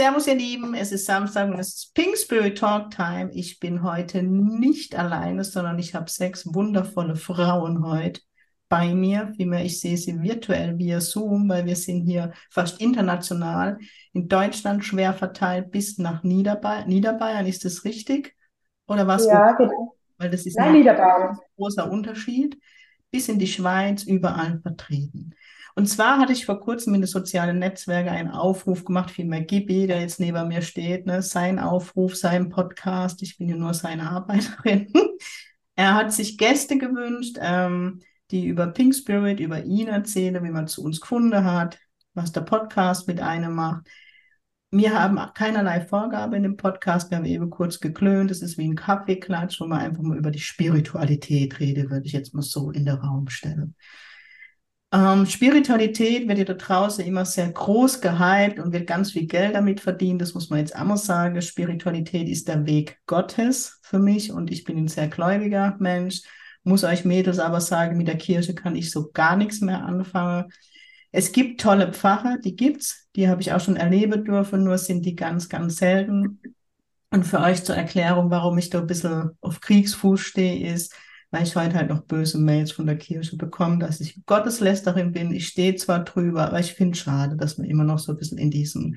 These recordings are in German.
Servus, ihr Lieben. Es ist Samstag und es ist Pink Spirit Talk Time. Ich bin heute nicht alleine, sondern ich habe sechs wundervolle Frauen heute bei mir. Vielmehr, ich sehe sie virtuell via Zoom, weil wir sind hier fast international. In Deutschland schwer verteilt bis nach Niederbayern. Niederbayern, ist das richtig? Oder was? Ja, genau. Weil das ist Nein, ein großer Unterschied. Bis in die Schweiz, überall vertreten. Und zwar hatte ich vor kurzem in den sozialen Netzwerken einen Aufruf gemacht, vielmehr Gibi, der jetzt neben mir steht, ne, sein Aufruf, sein Podcast, ich bin ja nur seine Arbeiterin. er hat sich Gäste gewünscht, ähm, die über Pink Spirit, über ihn erzählen, wie man zu uns gefunden hat, was der Podcast mit einem macht. Wir haben keinerlei Vorgabe in dem Podcast. Wir haben eben kurz geklönt. Es ist wie ein Kaffeeklatsch, wo man einfach mal über die Spiritualität redet, würde ich jetzt mal so in den Raum stellen. Ähm, Spiritualität wird ja da draußen immer sehr groß gehypt und wird ganz viel Geld damit verdient. Das muss man jetzt mal sagen. Spiritualität ist der Weg Gottes für mich und ich bin ein sehr gläubiger Mensch. Muss euch Mädels aber sagen, mit der Kirche kann ich so gar nichts mehr anfangen. Es gibt tolle Pfarrer, die gibt's, die habe ich auch schon erleben dürfen, nur sind die ganz, ganz selten. Und für euch zur Erklärung, warum ich da ein bisschen auf Kriegsfuß stehe, ist, weil ich heute halt noch böse Mails von der Kirche bekomme, dass ich Gotteslästerin bin. Ich stehe zwar drüber, aber ich finde es schade, dass man immer noch so ein bisschen in diesem,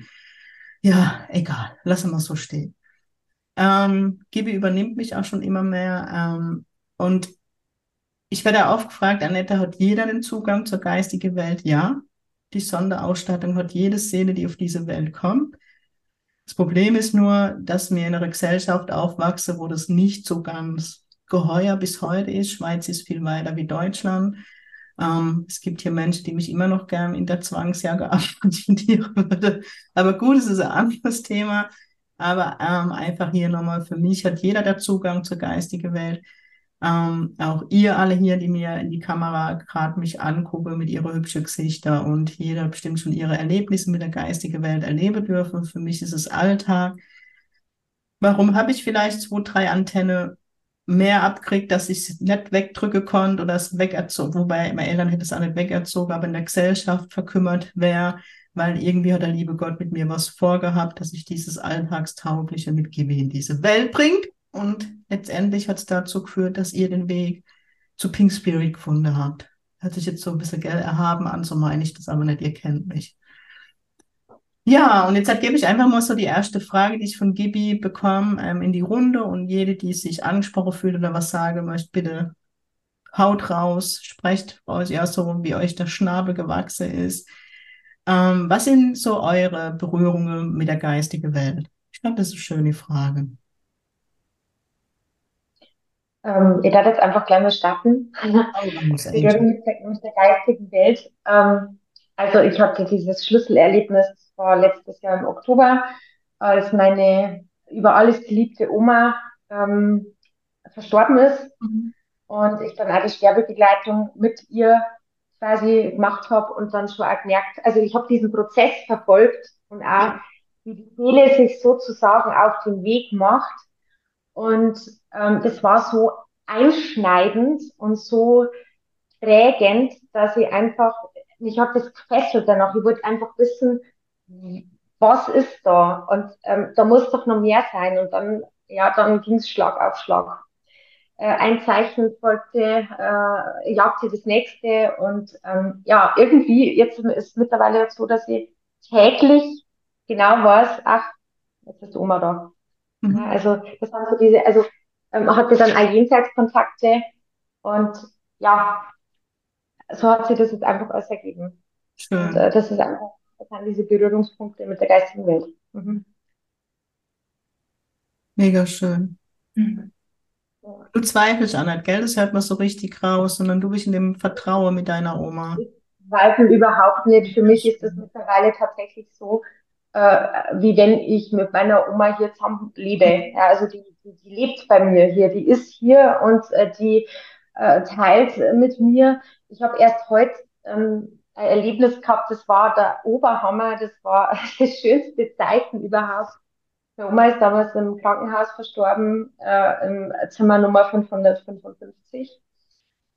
ja, egal, lassen wir so stehen. Ähm, Gibi übernimmt mich auch schon immer mehr. Ähm, und ich werde auch gefragt, Annette, hat jeder den Zugang zur geistigen Welt? Ja. Die Sonderausstattung hat jede Seele, die auf diese Welt kommt. Das Problem ist nur, dass wir in einer Gesellschaft aufwachsen, wo das nicht so ganz geheuer bis heute ist. Schweiz ist viel weiter wie Deutschland. Ähm, es gibt hier Menschen, die mich immer noch gern in der Zwangsjacke akzeptieren würde. Aber gut, es ist ein anderes Thema. Aber ähm, einfach hier nochmal, für mich hat jeder der Zugang zur geistigen Welt. Ähm, auch ihr alle hier, die mir in die Kamera gerade mich angucken mit ihrer hübschen Gesichter und jeder bestimmt schon ihre Erlebnisse mit der geistigen Welt erleben dürfen. Für mich ist es Alltag. Warum habe ich vielleicht zwei, drei Antenne mehr abkriegt, dass ich es nicht wegdrücken konnte oder es wegerzogen, wobei meine Eltern hätten es auch nicht wegerzogen, aber in der Gesellschaft verkümmert wäre, weil irgendwie hat der liebe Gott mit mir was vorgehabt, dass ich dieses Alltagstaugliche mit in diese Welt bringt. Und letztendlich hat es dazu geführt, dass ihr den Weg zu Pink Spirit gefunden habt. Hört sich jetzt so ein bisschen Geld erhaben an, so meine ich das aber nicht, ihr kennt mich. Ja, und jetzt gebe ich einfach mal so die erste Frage, die ich von Gibi bekomme, ähm, in die Runde und jede, die sich angesprochen fühlt oder was sagen möchte, bitte haut raus, sprecht aus, ja, so wie euch der Schnabel gewachsen ist. Ähm, was sind so eure Berührungen mit der geistigen Welt? Ich glaube, das ist eine schöne Frage. Ähm, ich werde jetzt einfach gleich mal starten. Oh, Berührung mit der, mit der geistigen Welt. Ähm, also ich hatte dieses Schlüsselerlebnis war letztes Jahr im Oktober, als meine über alles geliebte Oma ähm, verstorben ist mhm. und ich dann auch die Sterbebegleitung mit ihr quasi gemacht habe und dann schon auch gemerkt, also ich habe diesen Prozess verfolgt und auch wie die Seele sich sozusagen auf den Weg macht und ähm, das war so einschneidend und so prägend, dass ich einfach, ich habe das gefesselt danach, ich wollte einfach wissen, was ist da? Und ähm, da muss doch noch mehr sein. Und dann, ja, dann ging es Schlag auf Schlag. Äh, ein Zeichen folgte, äh, jagte das nächste. Und ähm, ja, irgendwie, jetzt ist mittlerweile jetzt so, dass ich täglich genau weiß, ach, jetzt ist Oma da. Mhm. Ja, also das waren so diese, also ähm, hatte dann auch Jenseitskontakte und ja, so hat sich das jetzt einfach alles ergeben. Schön. Und, äh, das ist einfach das sind diese Berührungspunkte mit der geistigen Welt. Mhm. Mega schön. Mhm. Du zweifelst an gell? Das hört man so richtig raus, sondern du bist in dem Vertrauen mit deiner Oma. Ich zweifle überhaupt nicht. Für mich ist das mittlerweile tatsächlich so, äh, wie wenn ich mit meiner Oma hier zusammen lebe. Ja, also die, die, die lebt bei mir hier, die ist hier und äh, die äh, teilt mit mir. Ich habe erst heute ähm, ein Erlebnis gehabt, das war der Oberhammer, das war das schönste Zeichen überhaupt. Meine Oma ist damals im Krankenhaus verstorben, äh, im Zimmer Nummer 555.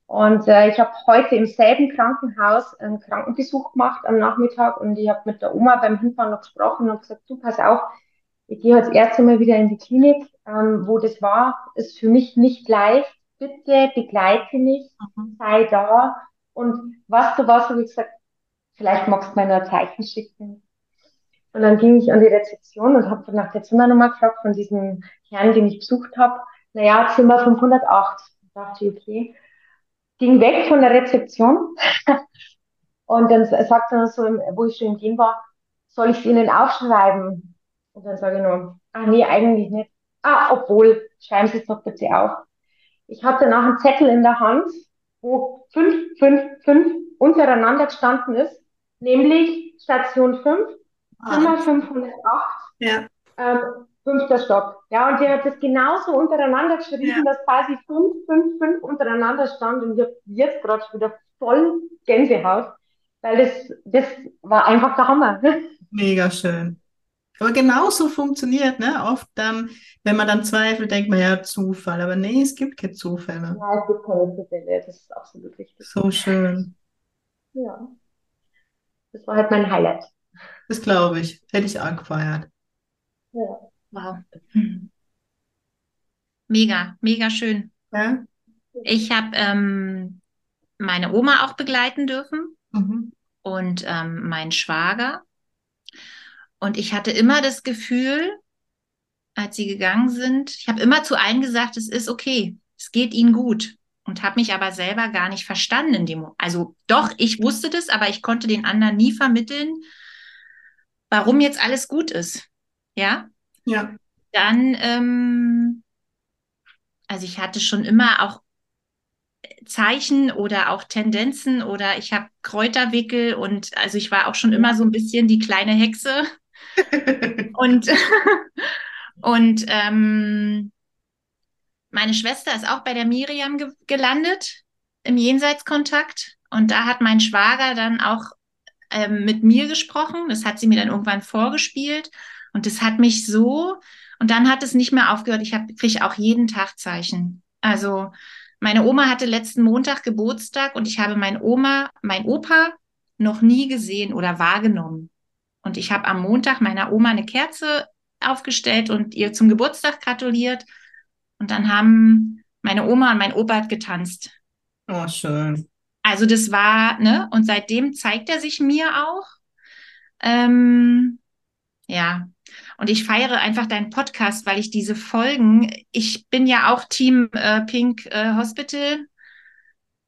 Und äh, ich habe heute im selben Krankenhaus einen Krankenbesuch gemacht am Nachmittag und ich habe mit der Oma beim Hinfahren noch gesprochen und gesagt, du pass auf, ich gehe als Ärzte mal wieder in die Klinik, ähm, wo das war, ist für mich nicht leicht. Bitte begleite mich, mhm. sei da. Und was du was, habe ich gesagt, vielleicht magst du mir ein Zeichen schicken. Und dann ging ich an die Rezeption und habe nach der Zimmernummer gefragt von diesem Herrn, den ich besucht habe. Naja, Zimmer 508. Da dachte ich, okay ging weg von der Rezeption und dann sagt er so, wo ich schon im Gehen war, soll ich es Ihnen aufschreiben? Und dann sage ich nur, ah nee, eigentlich nicht. Ah, obwohl, schreiben Sie es doch bitte auf. Ich hatte nach einem Zettel in der Hand, wo 5, 5, 5 untereinander gestanden ist, nämlich Station 5, Zimmer ah. 508. Ja. Ähm, fünfter Stock. Ja, und der hat das genauso untereinander geschrieben, ja. dass quasi fünf, fünf, fünf untereinander stand und ich habe jetzt gerade wieder voll Gänsehaut, weil das, das war einfach der Hammer. Mega schön. Aber genauso funktioniert, ne? Oft dann, wenn man dann zweifelt, denkt man ja Zufall. Aber nee, es gibt keine Zufälle. Ja, es gibt keine Zufälle. Das ist absolut richtig. So schön. Ja. Das war halt mein Highlight. Das glaube ich. Hätte ich auch gefeiert. Ja. Wow. Mega, mega schön. Ja? Ich habe ähm, meine Oma auch begleiten dürfen mhm. und ähm, meinen Schwager. Und ich hatte immer das Gefühl, als sie gegangen sind, ich habe immer zu allen gesagt, es ist okay, es geht ihnen gut. Und habe mich aber selber gar nicht verstanden in dem Also doch, ich wusste das, aber ich konnte den anderen nie vermitteln, warum jetzt alles gut ist. Ja? Ja. Dann, ähm, also ich hatte schon immer auch Zeichen oder auch Tendenzen oder ich habe Kräuterwickel und also ich war auch schon immer so ein bisschen die kleine Hexe. und und ähm, meine Schwester ist auch bei der Miriam ge gelandet im Jenseitskontakt und da hat mein Schwager dann auch ähm, mit mir gesprochen. Das hat sie mir dann irgendwann vorgespielt und das hat mich so, und dann hat es nicht mehr aufgehört. Ich kriege auch jeden Tag Zeichen. Also meine Oma hatte letzten Montag Geburtstag und ich habe mein Oma, mein Opa noch nie gesehen oder wahrgenommen. Und ich habe am Montag meiner Oma eine Kerze aufgestellt und ihr zum Geburtstag gratuliert. Und dann haben meine Oma und mein Opa hat getanzt. Oh, schön. Also das war, ne, und seitdem zeigt er sich mir auch. Ähm, ja, und ich feiere einfach deinen Podcast, weil ich diese Folgen, ich bin ja auch Team äh, Pink äh, Hospital.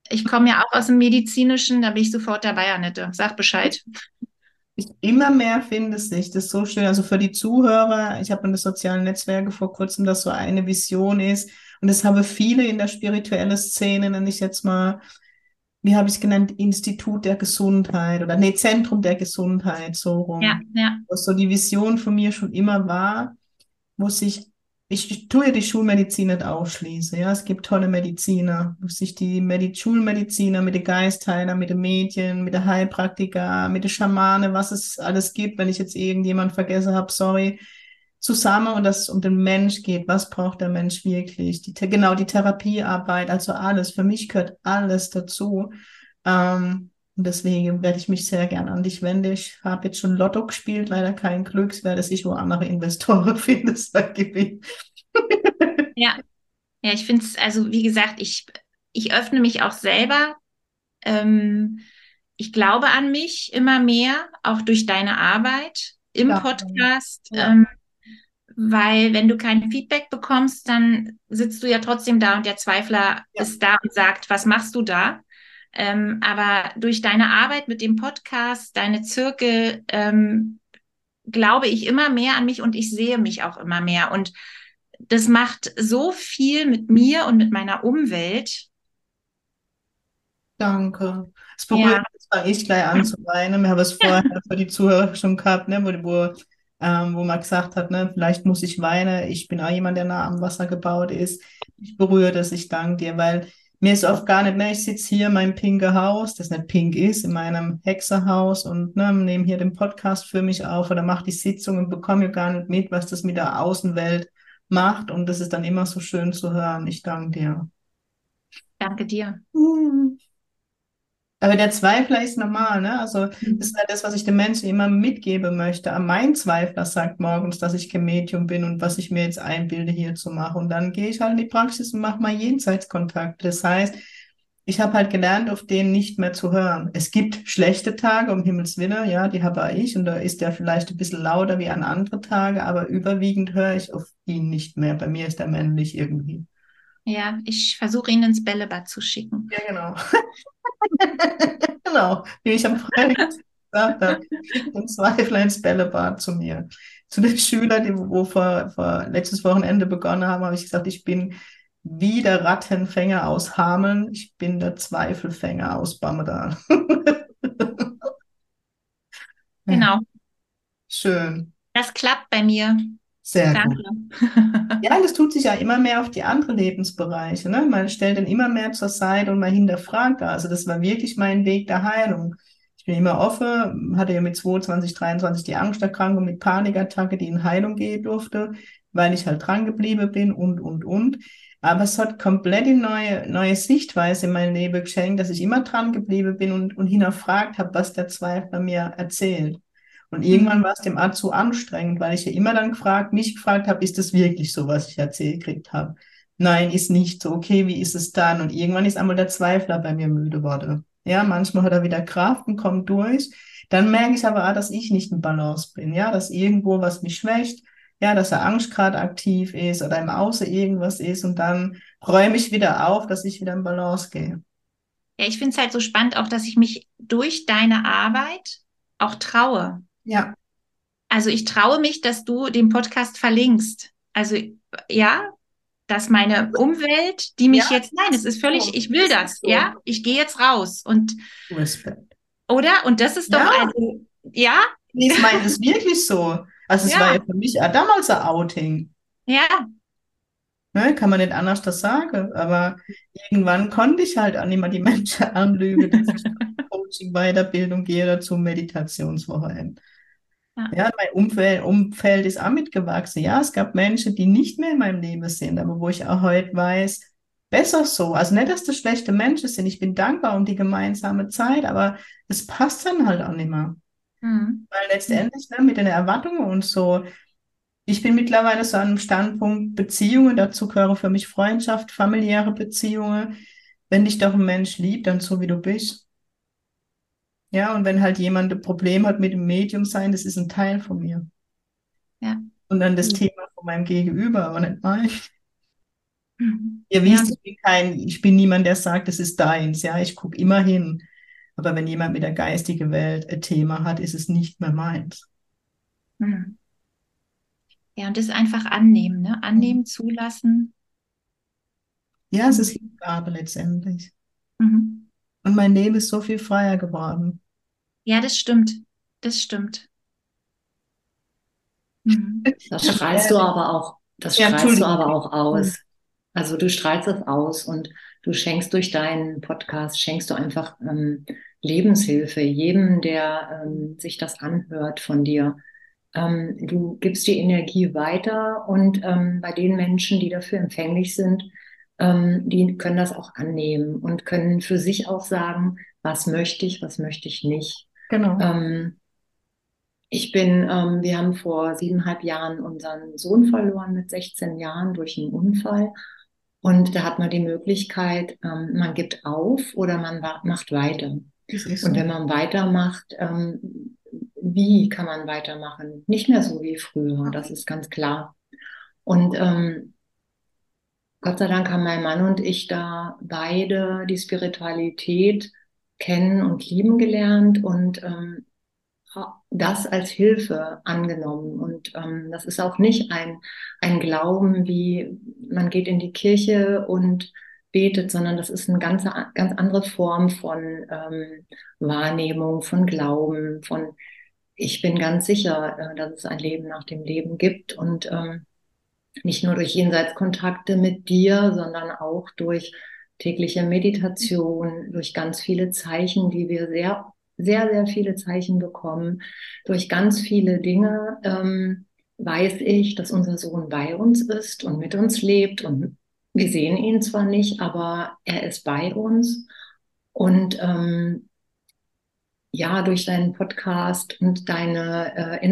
Ich komme ja auch aus dem Medizinischen, da bin ich sofort dabei, Annette. Sag Bescheid. Ich immer mehr finde es nicht. Das ist so schön. Also für die Zuhörer, ich habe in den sozialen Netzwerken vor kurzem, dass so eine Vision ist. Und das habe viele in der spirituellen Szene, nenne ich jetzt mal, wie habe ich es genannt, Institut der Gesundheit oder nee, Zentrum der Gesundheit, so rum. Ja, ja. Was so die Vision von mir schon immer war, wo sich, ich tue ja die Schulmedizin nicht ausschließen, ja, es gibt tolle Mediziner, sich die Medi Schulmediziner mit den Geistheiler, mit den Medien, mit den Heilpraktiker, mit den Schamane, was es alles gibt, wenn ich jetzt irgendjemand vergessen habe, sorry, zusammen und dass es um den Mensch geht. Was braucht der Mensch wirklich? Die, genau, die Therapiearbeit, also alles. Für mich gehört alles dazu. Ähm, und deswegen werde ich mich sehr gern an dich wenden. Ich habe jetzt schon Lotto gespielt, leider kein Glück, werde ich wo andere Investoren finde, das Gewinn. ja. Ja, ich finde es, also wie gesagt, ich, ich öffne mich auch selber. Ähm, ich glaube an mich immer mehr, auch durch deine Arbeit im ja. Podcast. Ja. Ähm, weil wenn du kein Feedback bekommst, dann sitzt du ja trotzdem da und der Zweifler ja. ist da und sagt, was machst du da? Ähm, aber durch deine Arbeit mit dem Podcast, deine Zirkel, ähm, glaube ich immer mehr an mich und ich sehe mich auch immer mehr. Und das macht so viel mit mir und mit meiner Umwelt. Danke. Es berührt ja. ich gleich anzuweinen. Wir haben es vorher für die Zuhörer schon gehabt, ne, wo, wo ähm, wo man gesagt hat, ne, vielleicht muss ich weinen. Ich bin auch jemand, der nah am Wasser gebaut ist. Ich berühre das, ich danke dir, weil mir ist oft gar nicht mehr, ich sitze hier in meinem pinke Haus, das nicht pink ist, in meinem Hexerhaus und ne, nehme hier den Podcast für mich auf oder mache die Sitzung und bekomme gar nicht mit, was das mit der Außenwelt macht. Und das ist dann immer so schön zu hören. Ich danke dir. Danke dir. Mhm. Aber der Zweifler ist normal, ne? Also mhm. das ist halt das, was ich den Menschen immer mitgeben möchte. Mein Zweifler sagt morgens, dass ich kein Medium bin und was ich mir jetzt einbilde, hier zu machen. Und dann gehe ich halt in die Praxis und mache mal Jenseitskontakt. Das heißt, ich habe halt gelernt, auf den nicht mehr zu hören. Es gibt schlechte Tage, um Himmels Willen, ja, die habe ich und da ist der vielleicht ein bisschen lauter wie an andere Tage, aber überwiegend höre ich auf ihn nicht mehr. Bei mir ist er männlich irgendwie. Ja, ich versuche ihn ins Bällebad zu schicken. Ja, genau. genau, wie ich am Freitag gesagt habe, den Zweifler ins Bällebad zu mir. Zu den Schülern, die wo vor, vor letztes Wochenende begonnen haben, habe ich gesagt, ich bin wie der Rattenfänger aus Hameln, ich bin der Zweifelfänger aus Bamedal. genau. Schön. Das klappt bei mir. Sehr Danke. gut. ja, das tut sich ja immer mehr auf die anderen Lebensbereiche. Ne? Man stellt dann immer mehr zur Seite und man hinterfragt da. Also das war wirklich mein Weg der Heilung. Ich bin immer offen, hatte ja mit 22, 23 die Angsterkrankung mit Panikattacke, die in Heilung gehen durfte, weil ich halt dran geblieben bin und, und, und. Aber es hat komplett eine neue, neue Sichtweise in mein Leben geschenkt, dass ich immer dran geblieben bin und, und hinterfragt habe, was der Zweifler mir erzählt. Und irgendwann war es dem Arzt zu anstrengend, weil ich ja immer dann gefragt, mich gefragt habe, ist das wirklich so, was ich erzählt gekriegt habe? Nein, ist nicht so. Okay, wie ist es dann? Und irgendwann ist einmal der Zweifler bei mir müde worden. Ja, manchmal hat er wieder Kraft und kommt durch. Dann merke ich aber auch, dass ich nicht in Balance bin. Ja, dass irgendwo was mich schwächt. Ja, dass er Angst gerade aktiv ist oder im Außen irgendwas ist. Und dann räume ich wieder auf, dass ich wieder in Balance gehe. Ja, ich finde es halt so spannend auch, dass ich mich durch deine Arbeit auch traue. Ja. Also ich traue mich, dass du den Podcast verlinkst. Also ja, dass meine Umwelt, die mich ja, jetzt, nein, es ist völlig, ich will das, so. ja, ich gehe jetzt raus und Respekt. Oder? Und das ist doch ja. also, ja. Nee, ich meine es wirklich so. Also es ja. war ja für mich auch damals ein Outing. Ja. Ne, kann man nicht anders das sagen. Aber irgendwann konnte ich halt auch nicht mehr die Menschen anlügen, dass ich Coaching, Weiterbildung gehe oder zum Meditationswochenende. Ja. ja, mein Umfeld, Umfeld ist auch mitgewachsen. Ja, es gab Menschen, die nicht mehr in meinem Leben sind, aber wo ich auch heute weiß, besser so. Also nicht, dass das schlechte Menschen sind. Ich bin dankbar um die gemeinsame Zeit, aber es passt dann halt auch nicht mehr. Mhm. Weil letztendlich ne, mit den Erwartungen und so, ich bin mittlerweile so an einem Standpunkt Beziehungen, dazu gehören für mich Freundschaft, familiäre Beziehungen. Wenn dich doch ein Mensch liebt, dann so wie du bist. Ja, und wenn halt jemand ein Problem hat mit dem Medium sein, das ist ein Teil von mir. Ja. Und dann das mhm. Thema von meinem Gegenüber, aber nicht mein. Mhm. Ihr wisst, ja. ich bin kein, ich bin niemand, der sagt, das ist deins. Ja, ich gucke immer hin. Aber wenn jemand mit der geistigen Welt ein Thema hat, ist es nicht mehr meins. Mhm. Ja, und das einfach annehmen, ne? Annehmen, zulassen. Ja, es ist Hingabe letztendlich. Mhm. Und mein Leben ist so viel freier geworden. Ja, das stimmt. Das stimmt. Mhm. Das strahlst du aber auch, das ja, strahlst du aber auch aus. Mhm. Also du strahlst es aus und du schenkst durch deinen Podcast, schenkst du einfach ähm, Lebenshilfe jedem, der ähm, sich das anhört von dir. Ähm, du gibst die Energie weiter und ähm, bei den Menschen, die dafür empfänglich sind, ähm, die können das auch annehmen und können für sich auch sagen, was möchte ich, was möchte ich nicht. Genau. Ähm, ich bin, ähm, wir haben vor siebeneinhalb Jahren unseren Sohn verloren mit 16 Jahren durch einen Unfall. Und da hat man die Möglichkeit, ähm, man gibt auf oder man macht weiter. So. Und wenn man weitermacht, ähm, wie kann man weitermachen? Nicht mehr so wie früher, das ist ganz klar. Und ähm, Gott sei Dank haben mein Mann und ich da beide die Spiritualität kennen und lieben gelernt und ähm, das als Hilfe angenommen. Und ähm, das ist auch nicht ein, ein Glauben, wie man geht in die Kirche und betet, sondern das ist eine ganz, ganz andere Form von ähm, Wahrnehmung, von Glauben, von ich bin ganz sicher, äh, dass es ein Leben nach dem Leben gibt und ähm, nicht nur durch Jenseitskontakte mit dir, sondern auch durch tägliche Meditation, durch ganz viele Zeichen, die wir sehr, sehr, sehr viele Zeichen bekommen, durch ganz viele Dinge ähm, weiß ich, dass unser Sohn bei uns ist und mit uns lebt. Und wir sehen ihn zwar nicht, aber er ist bei uns. Und ähm, ja, durch deinen Podcast und deine äh,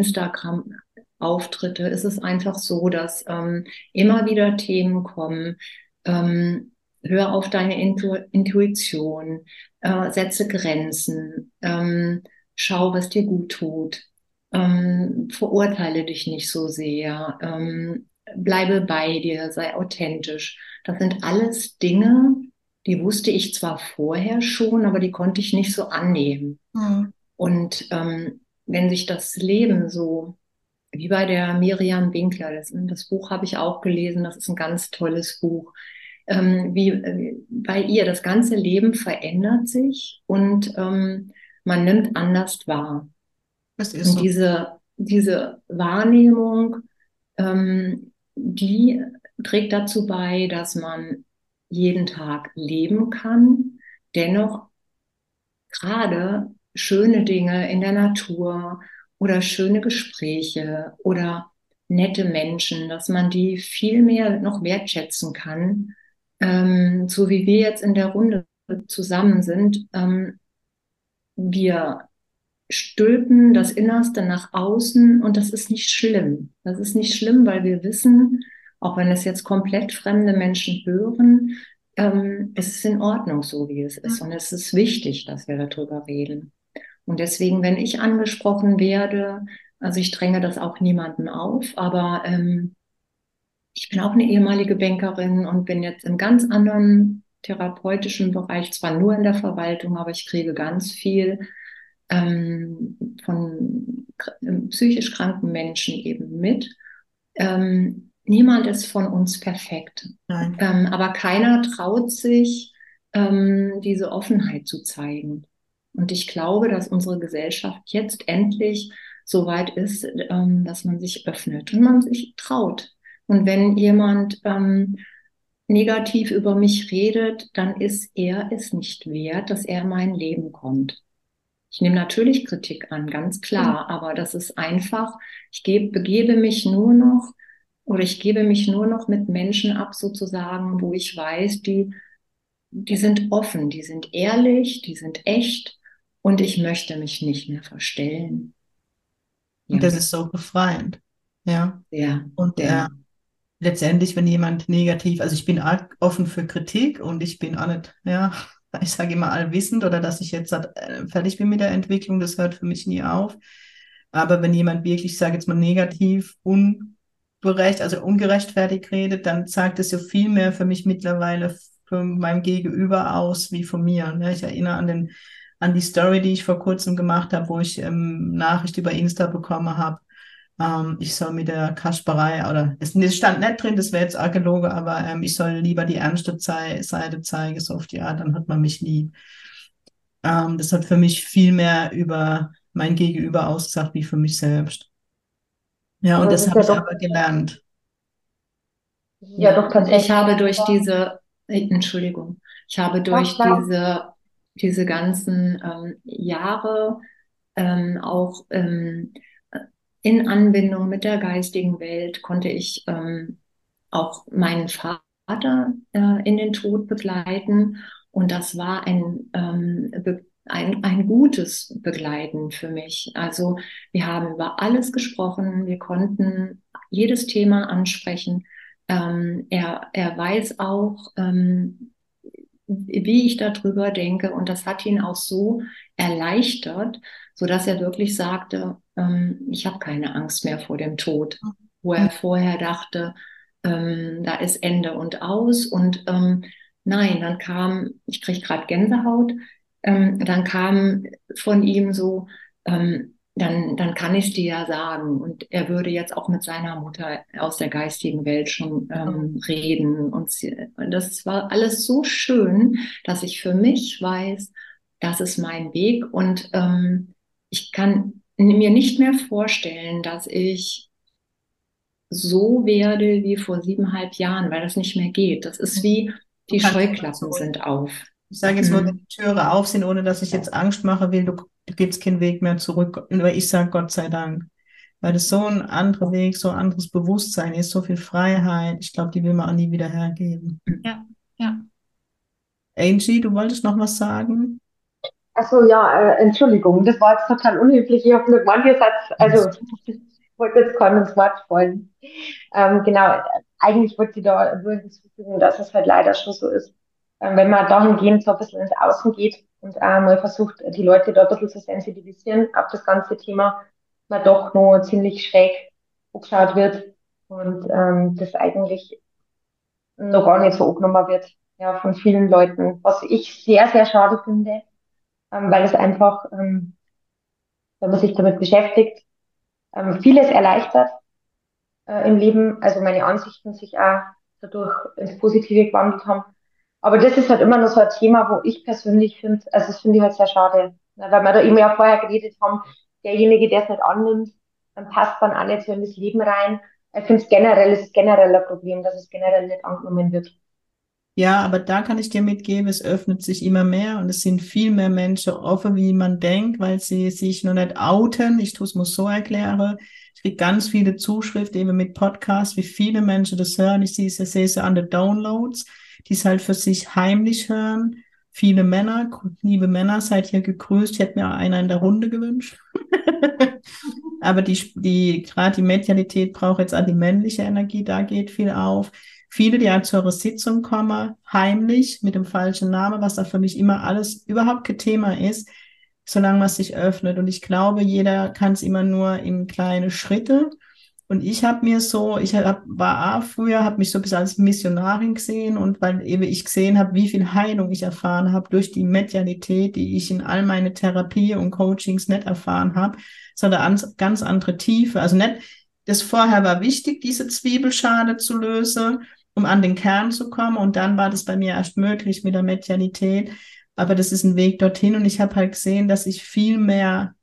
Instagram-Auftritte ist es einfach so, dass ähm, immer wieder Themen kommen. Ähm, hör auf deine Intu Intuition, äh, setze Grenzen, ähm, schau, was dir gut tut, ähm, verurteile dich nicht so sehr, ähm, bleibe bei dir, sei authentisch. Das sind alles Dinge, die wusste ich zwar vorher schon, aber die konnte ich nicht so annehmen. Mhm. Und ähm, wenn sich das Leben so, wie bei der Miriam Winkler, das, das Buch habe ich auch gelesen, das ist ein ganz tolles Buch, ähm, wie äh, bei ihr das ganze Leben verändert sich und ähm, man nimmt anders wahr. Das ist und so. diese, diese Wahrnehmung, ähm, die trägt dazu bei, dass man jeden Tag leben kann, dennoch gerade schöne Dinge in der Natur oder schöne Gespräche oder nette Menschen, dass man die viel mehr noch wertschätzen kann, ähm, so wie wir jetzt in der Runde zusammen sind. Ähm, wir stülpen das Innerste nach außen und das ist nicht schlimm. Das ist nicht schlimm, weil wir wissen, auch wenn es jetzt komplett fremde Menschen hören, ähm, es ist in Ordnung so, wie es ist. Und es ist wichtig, dass wir darüber reden. Und deswegen, wenn ich angesprochen werde, also ich dränge das auch niemandem auf, aber ähm, ich bin auch eine ehemalige Bankerin und bin jetzt im ganz anderen therapeutischen Bereich, zwar nur in der Verwaltung, aber ich kriege ganz viel ähm, von psychisch kranken Menschen eben mit. Ähm, niemand ist von uns perfekt. Ähm, aber keiner traut sich, ähm, diese Offenheit zu zeigen. Und ich glaube, dass unsere Gesellschaft jetzt endlich so weit ist, ähm, dass man sich öffnet und man sich traut. Und wenn jemand ähm, negativ über mich redet, dann ist er es nicht wert, dass er in mein Leben kommt. Ich nehme natürlich Kritik an, ganz klar, aber das ist einfach, ich gebe, begebe mich nur noch oder ich gebe mich nur noch mit Menschen ab, sozusagen, wo ich weiß, die, die sind offen, die sind ehrlich, die sind echt und ich möchte mich nicht mehr verstellen. Ja. Und das ist so befreiend. Ja. Ja. Und ja. Äh, letztendlich, wenn jemand negativ, also ich bin offen für Kritik und ich bin auch nicht, ja, ich sage immer allwissend oder dass ich jetzt äh, fertig bin mit der Entwicklung, das hört für mich nie auf. Aber wenn jemand wirklich, sage jetzt mal, negativ, un berecht, also ungerechtfertigt redet, dann zeigt es ja viel mehr für mich mittlerweile von meinem Gegenüber aus wie von mir. Ne? Ich erinnere an den an die Story, die ich vor kurzem gemacht habe, wo ich ähm, Nachricht über Insta bekommen habe. Ähm, ich soll mit der Kasperei, oder es, es stand nicht drin, das wäre jetzt Archäologe, aber ähm, ich soll lieber die ernste Zei Seite zeigen, so auf die Art, dann hat man mich lieb. Ähm, das hat für mich viel mehr über mein Gegenüber ausgesagt, wie für mich selbst. Ja, und das, das habe ich aber gelernt. Ja, doch. Ich habe durch diese, Entschuldigung, ich habe durch diese, diese ganzen ähm, Jahre ähm, auch ähm, in Anbindung mit der geistigen Welt konnte ich ähm, auch meinen Vater äh, in den Tod begleiten. Und das war ein ähm, ein, ein gutes Begleiten für mich. Also wir haben über alles gesprochen, wir konnten jedes Thema ansprechen. Ähm, er, er weiß auch, ähm, wie ich darüber denke. Und das hat ihn auch so erleichtert, so dass er wirklich sagte, ähm, ich habe keine Angst mehr vor dem Tod, wo er vorher dachte, ähm, da ist Ende und aus. Und ähm, nein, dann kam, ich kriege gerade Gänsehaut, ähm, dann kam von ihm so, ähm, dann, dann kann ich es dir ja sagen. Und er würde jetzt auch mit seiner Mutter aus der geistigen Welt schon ähm, reden. Und das war alles so schön, dass ich für mich weiß, das ist mein Weg. Und ähm, ich kann mir nicht mehr vorstellen, dass ich so werde wie vor siebeneinhalb Jahren, weil das nicht mehr geht. Das ist wie die Scheuklappen sind auf. Ich sage jetzt, wo mhm. die Türe auf sind, ohne dass ich jetzt Angst mache will, du, du gibst keinen Weg mehr zurück. Aber ich sage Gott sei Dank. Weil das so ein anderer Weg, so ein anderes Bewusstsein ist, so viel Freiheit. Ich glaube, die will man auch nie wieder hergeben. Ja, ja. Angie, du wolltest noch was sagen? Achso, ja, äh, Entschuldigung, das war jetzt total unhöflich. Ich habe nur manche Satz, also ich wollte jetzt keinen ins Wort fallen. Ähm, genau, eigentlich wollte sie da nur hinzufügen, dass es halt leider schon so ist. Ähm, wenn man dahingehend so ein bisschen ins Außen geht und auch mal versucht, die Leute da ein bisschen zu sensibilisieren auf das ganze Thema, man doch nur ziemlich schräg angeschaut wird und ähm, das eigentlich noch gar nicht so angenommen wird ja, von vielen Leuten, was ich sehr, sehr schade finde, ähm, weil es einfach, ähm, wenn man sich damit beschäftigt, ähm, vieles erleichtert äh, im Leben, also meine Ansichten sich auch dadurch ins Positive gewandelt haben. Aber das ist halt immer noch so ein Thema, wo ich persönlich finde, also das finde ich halt sehr schade, ne, weil wir da eben ja vorher geredet haben, derjenige, der es nicht annimmt, dann passt dann auch nicht so in das Leben rein. Ich finde es generell, es ist generell ein Problem, dass es generell nicht angenommen wird. Ja, aber da kann ich dir mitgeben, es öffnet sich immer mehr und es sind viel mehr Menschen offen, wie man denkt, weil sie sich noch nicht outen. Ich tue es mal so erklären. Ich kriege ganz viele Zuschriften eben mit Podcasts, wie viele Menschen das hören. Ich sehe, sehe sie an den Downloads, die es halt für sich heimlich hören. Viele Männer, liebe Männer, seid hier gegrüßt. Ich hätte mir einer in der Runde gewünscht. aber die, die, gerade die Medialität braucht jetzt auch die männliche Energie, da geht viel auf viele, die halt zu einer Sitzung kommen, heimlich mit dem falschen Namen, was da für mich immer alles überhaupt kein Thema ist, solange man sich öffnet. Und ich glaube, jeder kann es immer nur in kleine Schritte. Und ich habe mir so, ich hab, war auch früher, habe mich so bisschen als Missionarin gesehen und weil eben ich gesehen habe, wie viel Heilung ich erfahren habe durch die Medialität, die ich in all meine Therapie und Coachings nicht erfahren habe, sondern ganz andere Tiefe. Also nicht, das vorher war wichtig, diese Zwiebelschale zu lösen, um an den Kern zu kommen. Und dann war das bei mir erst möglich mit der Medialität. Aber das ist ein Weg dorthin. Und ich habe halt gesehen, dass ich viel mehr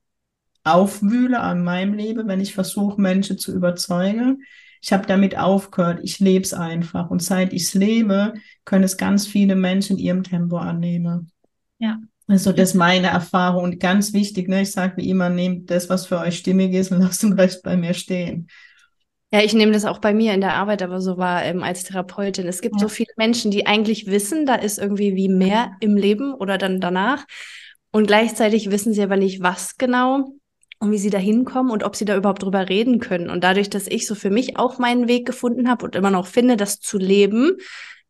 aufwühle an meinem Leben, wenn ich versuche, Menschen zu überzeugen. Ich habe damit aufgehört. Ich lebe es einfach. Und seit ich es lebe, können es ganz viele Menschen in ihrem Tempo annehmen. Ja. Also das ist meine Erfahrung und ganz wichtig, ne? Ich sage wie immer, nehmt das, was für euch stimmig ist und lasst den Rest bei mir stehen. Ja, ich nehme das auch bei mir in der Arbeit, aber so war ähm, als Therapeutin. Es gibt ja. so viele Menschen, die eigentlich wissen, da ist irgendwie wie mehr im Leben oder dann danach. Und gleichzeitig wissen sie aber nicht, was genau und wie sie da hinkommen und ob sie da überhaupt drüber reden können. Und dadurch, dass ich so für mich auch meinen Weg gefunden habe und immer noch finde, das zu leben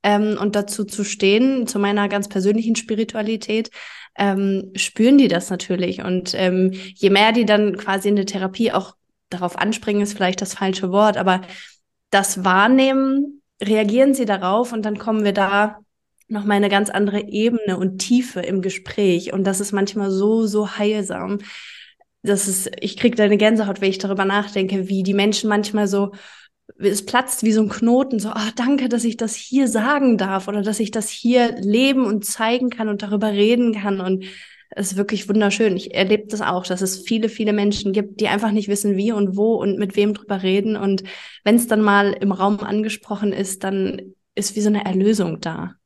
ähm, und dazu zu stehen, zu meiner ganz persönlichen Spiritualität, ähm, spüren die das natürlich. Und ähm, je mehr die dann quasi in der Therapie auch darauf anspringen ist vielleicht das falsche Wort, aber das Wahrnehmen, reagieren sie darauf und dann kommen wir da noch mal eine ganz andere Ebene und Tiefe im Gespräch und das ist manchmal so so heilsam. Das ist, ich kriege da eine Gänsehaut, wenn ich darüber nachdenke, wie die Menschen manchmal so, es platzt wie so ein Knoten, so, ah, danke, dass ich das hier sagen darf oder dass ich das hier leben und zeigen kann und darüber reden kann und es ist wirklich wunderschön. Ich erlebe das auch, dass es viele, viele Menschen gibt, die einfach nicht wissen, wie und wo und mit wem drüber reden. Und wenn es dann mal im Raum angesprochen ist, dann ist wie so eine Erlösung da.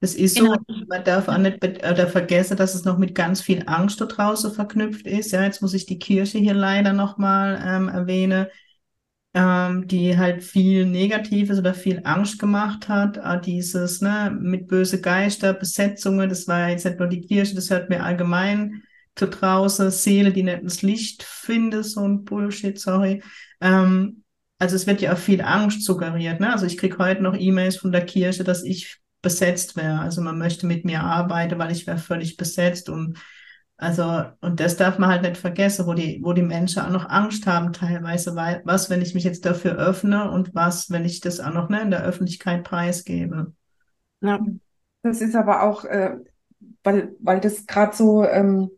Das ist so, genau. man darf auch nicht oder vergessen, dass es noch mit ganz viel Angst da draußen verknüpft ist. Ja, jetzt muss ich die Kirche hier leider nochmal ähm, erwähnen ähm, die halt viel Negatives oder viel Angst gemacht hat. Äh, dieses ne, mit böse Geister, Besetzungen, das war jetzt nicht nur die Kirche, das hört mir allgemein zu draußen, Seele, die nicht ins Licht findet, so ein Bullshit, sorry. Ähm, also es wird ja auch viel Angst suggeriert. Ne? Also ich kriege heute noch E-Mails von der Kirche, dass ich besetzt wäre. Also man möchte mit mir arbeiten, weil ich wäre völlig besetzt und also, und das darf man halt nicht vergessen, wo die, wo die Menschen auch noch Angst haben teilweise, weil, was, wenn ich mich jetzt dafür öffne und was, wenn ich das auch noch ne, in der Öffentlichkeit preisgebe. Ja, das ist aber auch, äh, weil, weil das gerade so ähm,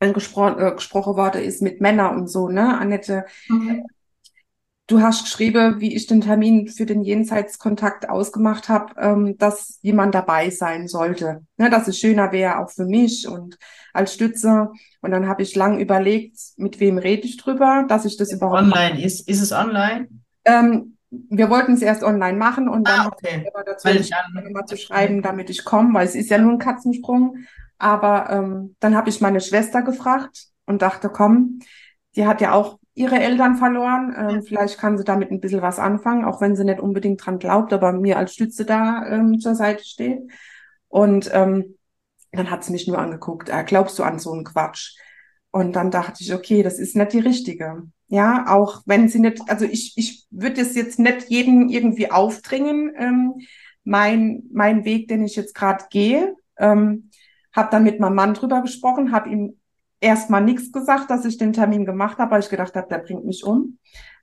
angesprochen äh, gesprochen worden ist mit Männern und so, ne, Annette. Mhm. Du hast geschrieben, wie ich den Termin für den Jenseitskontakt ausgemacht habe, ähm, dass jemand dabei sein sollte. Ne, dass es schöner wäre, auch für mich und als Stütze. Und dann habe ich lang überlegt, mit wem rede ich drüber, dass ich das überhaupt. Online ist, ist es online? Ähm, wir wollten es erst online machen und dann ah, okay. dazu ich mal zu schreiben, damit ich komme, weil es ist ja nur ein Katzensprung. Aber ähm, dann habe ich meine Schwester gefragt und dachte, komm, die hat ja auch ihre Eltern verloren. Ähm. Vielleicht kann sie damit ein bisschen was anfangen, auch wenn sie nicht unbedingt dran glaubt, aber mir als Stütze da ähm, zur Seite steht. Und ähm, dann hat sie mich nur angeguckt, äh, glaubst du an so einen Quatsch? Und dann dachte ich, okay, das ist nicht die richtige. Ja, auch wenn sie nicht, also ich, ich würde es jetzt nicht jeden irgendwie aufdringen, ähm, mein, mein Weg, den ich jetzt gerade gehe. Ähm, habe dann mit meinem Mann drüber gesprochen, habe ihm erstmal nichts gesagt, dass ich den Termin gemacht habe, weil ich gedacht habe, der bringt mich um.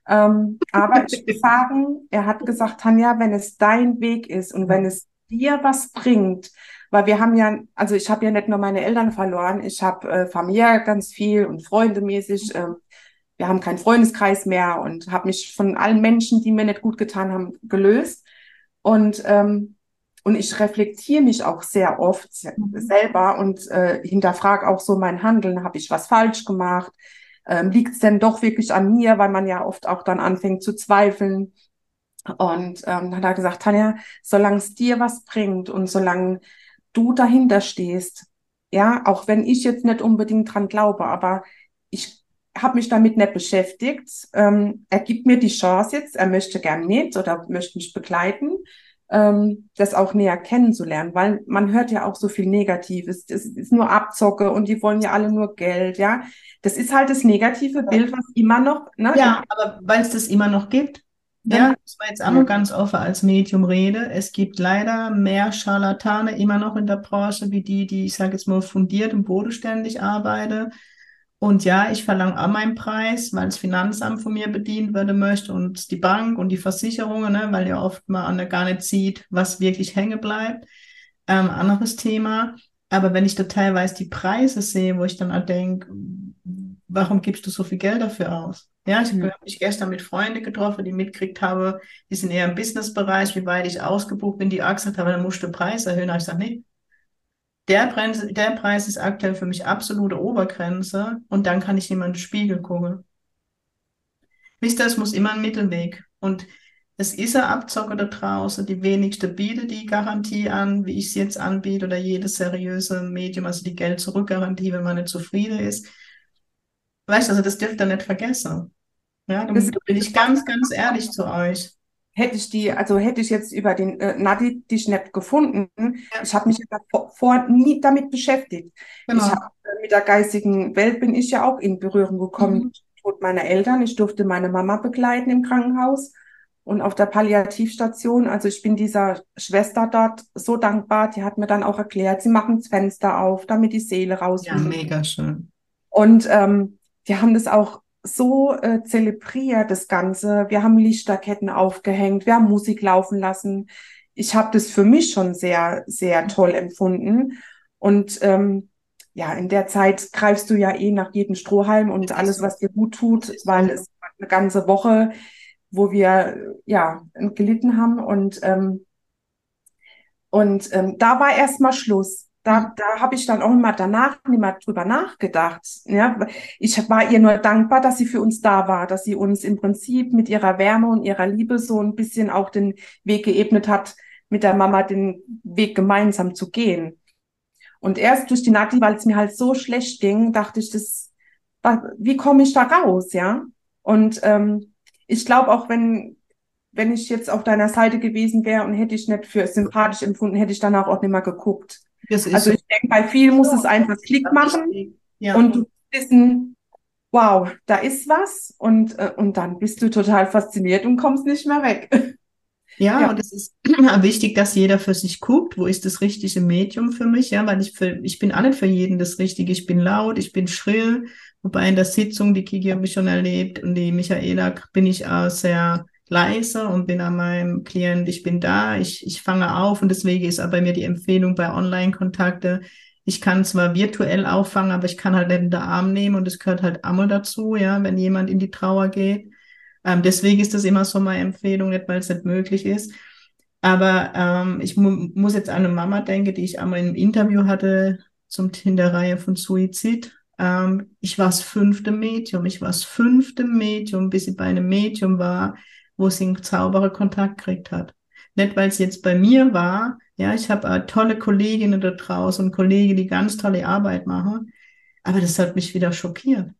Ähm, aber ich muss sagen, er hat gesagt, Tanja, wenn es dein Weg ist und wenn es dir was bringt, weil wir haben ja, also ich habe ja nicht nur meine Eltern verloren, ich habe äh, Familie ganz viel und Freunde mäßig. Äh, wir haben keinen Freundeskreis mehr und habe mich von allen Menschen, die mir nicht gut getan haben, gelöst. Und ähm, und ich reflektiere mich auch sehr oft mhm. selber und äh, hinterfrage auch so mein Handeln. Habe ich was falsch gemacht? Ähm, Liegt es denn doch wirklich an mir, weil man ja oft auch dann anfängt zu zweifeln? Und ähm, dann hat er gesagt, Tanja, solange es dir was bringt und solange du dahinter stehst, ja, auch wenn ich jetzt nicht unbedingt dran glaube, aber ich habe mich damit nicht beschäftigt. Ähm, er gibt mir die Chance jetzt, er möchte gern mit oder möchte mich begleiten ähm, das auch näher kennenzulernen, weil man hört ja auch so viel Negatives. Es ist nur Abzocke und die wollen ja alle nur Geld, ja. Das ist halt das negative Bild, was immer noch. Ne? Ja, aber weil es das immer noch gibt. Ja, das war jetzt auch noch ganz offen als Medium rede. Es gibt leider mehr Scharlatane immer noch in der Branche, wie die, die, ich sage jetzt mal, fundiert und bodenständig arbeiten. Und ja, ich verlange auch meinen Preis, weil das Finanzamt von mir bedient werden möchte und die Bank und die Versicherungen, ne, weil ja oft man gar nicht sieht, was wirklich hängen bleibt. Ähm, anderes Thema. Aber wenn ich da teilweise die Preise sehe, wo ich dann auch denke, warum gibst du so viel Geld dafür aus? Ja, ich mhm. habe mich gestern mit Freunden getroffen, die mitgekriegt habe, die sind eher im Businessbereich, wie weit ich ausgebucht bin, die auch gesagt haben, dann musst du den Preis erhöhen. Da habe ich gesagt, nee, der Preis, der Preis ist aktuell für mich absolute Obergrenze und dann kann ich in meinen Spiegel gucken. Wisst ihr, es muss immer ein Mittelweg. Und es ist ein Abzocker da draußen, die wenigste bietet die Garantie an, wie ich es jetzt anbiete, oder jedes seriöse Medium, also die Geld-Zurück-Garantie, wenn man nicht zufrieden ist. Weißt du, also das dürft ihr nicht vergessen. Ja, da bin ich ganz, ganz ehrlich zu euch hätte ich die, also hätte ich jetzt über den äh, Nadi die Schnapp gefunden, ja. ich habe mich davor vor nie damit beschäftigt. Genau. Ich hab, äh, mit der geistigen Welt bin ich ja auch in Berührung gekommen. Mhm. Tod meiner Eltern. Ich durfte meine Mama begleiten im Krankenhaus und auf der Palliativstation. Also ich bin dieser Schwester dort so dankbar. Die hat mir dann auch erklärt, sie machen das Fenster auf, damit die Seele raus. Ja, mega schön. Und ähm, die haben das auch so äh, zelebriert, das Ganze. Wir haben Lichterketten aufgehängt, wir haben Musik laufen lassen. Ich habe das für mich schon sehr, sehr toll empfunden. Und ähm, ja, in der Zeit greifst du ja eh nach jedem Strohhalm und alles, was dir gut tut, weil es eine ganze Woche, wo wir ja gelitten haben und ähm, und ähm, da war erstmal Schluss da, da habe ich dann auch immer danach nicht mehr drüber nachgedacht. Ja, ich war ihr nur dankbar, dass sie für uns da war, dass sie uns im Prinzip mit ihrer Wärme und ihrer Liebe so ein bisschen auch den Weg geebnet hat, mit der Mama den Weg gemeinsam zu gehen. Und erst durch die Nati, weil es mir halt so schlecht ging, dachte ich, das, wie komme ich da raus, ja? Und ähm, ich glaube auch, wenn wenn ich jetzt auf deiner Seite gewesen wäre und hätte ich nicht für sympathisch empfunden, hätte ich danach auch nicht mehr geguckt also ich denke, bei vielen muss es einfach Klick machen ja. und du wissen, wow, da ist was und, äh, und dann bist du total fasziniert und kommst nicht mehr weg. Ja, ja, und es ist wichtig, dass jeder für sich guckt, wo ist das richtige Medium für mich, ja, weil ich für, ich bin auch nicht für jeden das Richtige. Ich bin laut, ich bin schrill, wobei in der Sitzung, die Kiki habe ich schon erlebt und die Michaela bin ich auch sehr leise und bin an meinem Klient, ich bin da, ich, ich fange auf und deswegen ist aber bei mir die Empfehlung bei Online-Kontakte, ich kann zwar virtuell auffangen, aber ich kann halt nicht in den Arm nehmen und es gehört halt einmal dazu, ja, wenn jemand in die Trauer geht. Ähm, deswegen ist das immer so meine Empfehlung, nicht weil es nicht möglich ist. Aber ähm, ich mu muss jetzt an eine Mama denken, die ich einmal im Interview hatte zum in der Reihe von Suizid. Ähm, ich war das fünfte Medium. Ich war das fünfte Medium, bis sie bei einem Medium war, wo sie einen Zauberer-Kontakt gekriegt hat. Nicht, weil es jetzt bei mir war. Ja, ich habe äh, tolle Kolleginnen da draußen und Kollegen, die ganz tolle Arbeit machen. Aber das hat mich wieder schockiert.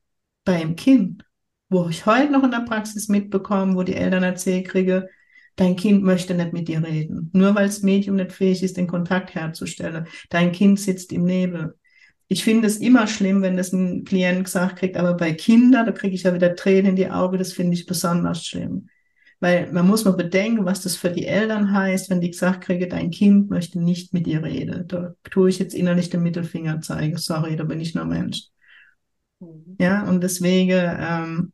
Bei einem Kind, wo ich heute noch in der Praxis mitbekomme, wo die Eltern erzählt kriege, dein Kind möchte nicht mit dir reden. Nur weil das Medium nicht fähig ist, den Kontakt herzustellen. Dein Kind sitzt im Nebel. Ich finde es immer schlimm, wenn das ein Klient gesagt kriegt, aber bei Kindern, da kriege ich ja wieder Tränen in die Augen, das finde ich besonders schlimm. Weil man muss mal bedenken, was das für die Eltern heißt, wenn die gesagt kriege, dein Kind möchte nicht mit dir reden. Da tue ich jetzt innerlich den Mittelfinger zeigen. Sorry, da bin ich nur Mensch. Mhm. Ja, und deswegen ähm,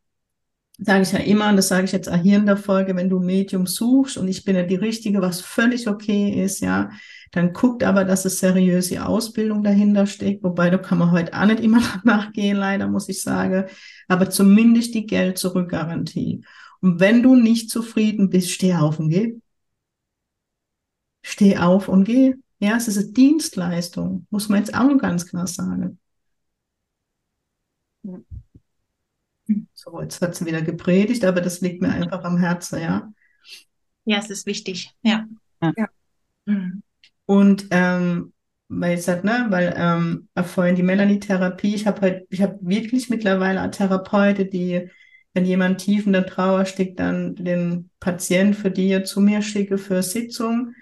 sage ich ja immer, und das sage ich jetzt auch hier in der Folge, wenn du ein Medium suchst und ich bin ja die Richtige, was völlig okay ist, ja, dann guckt aber, dass es seriöse Ausbildung dahinter steckt, wobei da kann man heute auch nicht immer nachgehen, leider muss ich sagen, aber zumindest die Geld-Zurück-Garantie. Und wenn du nicht zufrieden bist, steh auf und geh. Steh auf und geh. Ja, es ist eine Dienstleistung, muss man jetzt auch ganz klar sagen. So, jetzt hat sie wieder gepredigt, aber das liegt mir einfach am Herzen, ja. Ja, es ist wichtig, ja. ja. Mhm. Und ähm, weil ich sag, ne, weil ähm, vorhin die Melanie-Therapie, ich habe halt, ich habe wirklich mittlerweile eine Therapeute, die wenn jemand tief in der Trauer steckt, dann den Patient für die zu mir schicke für Sitzung.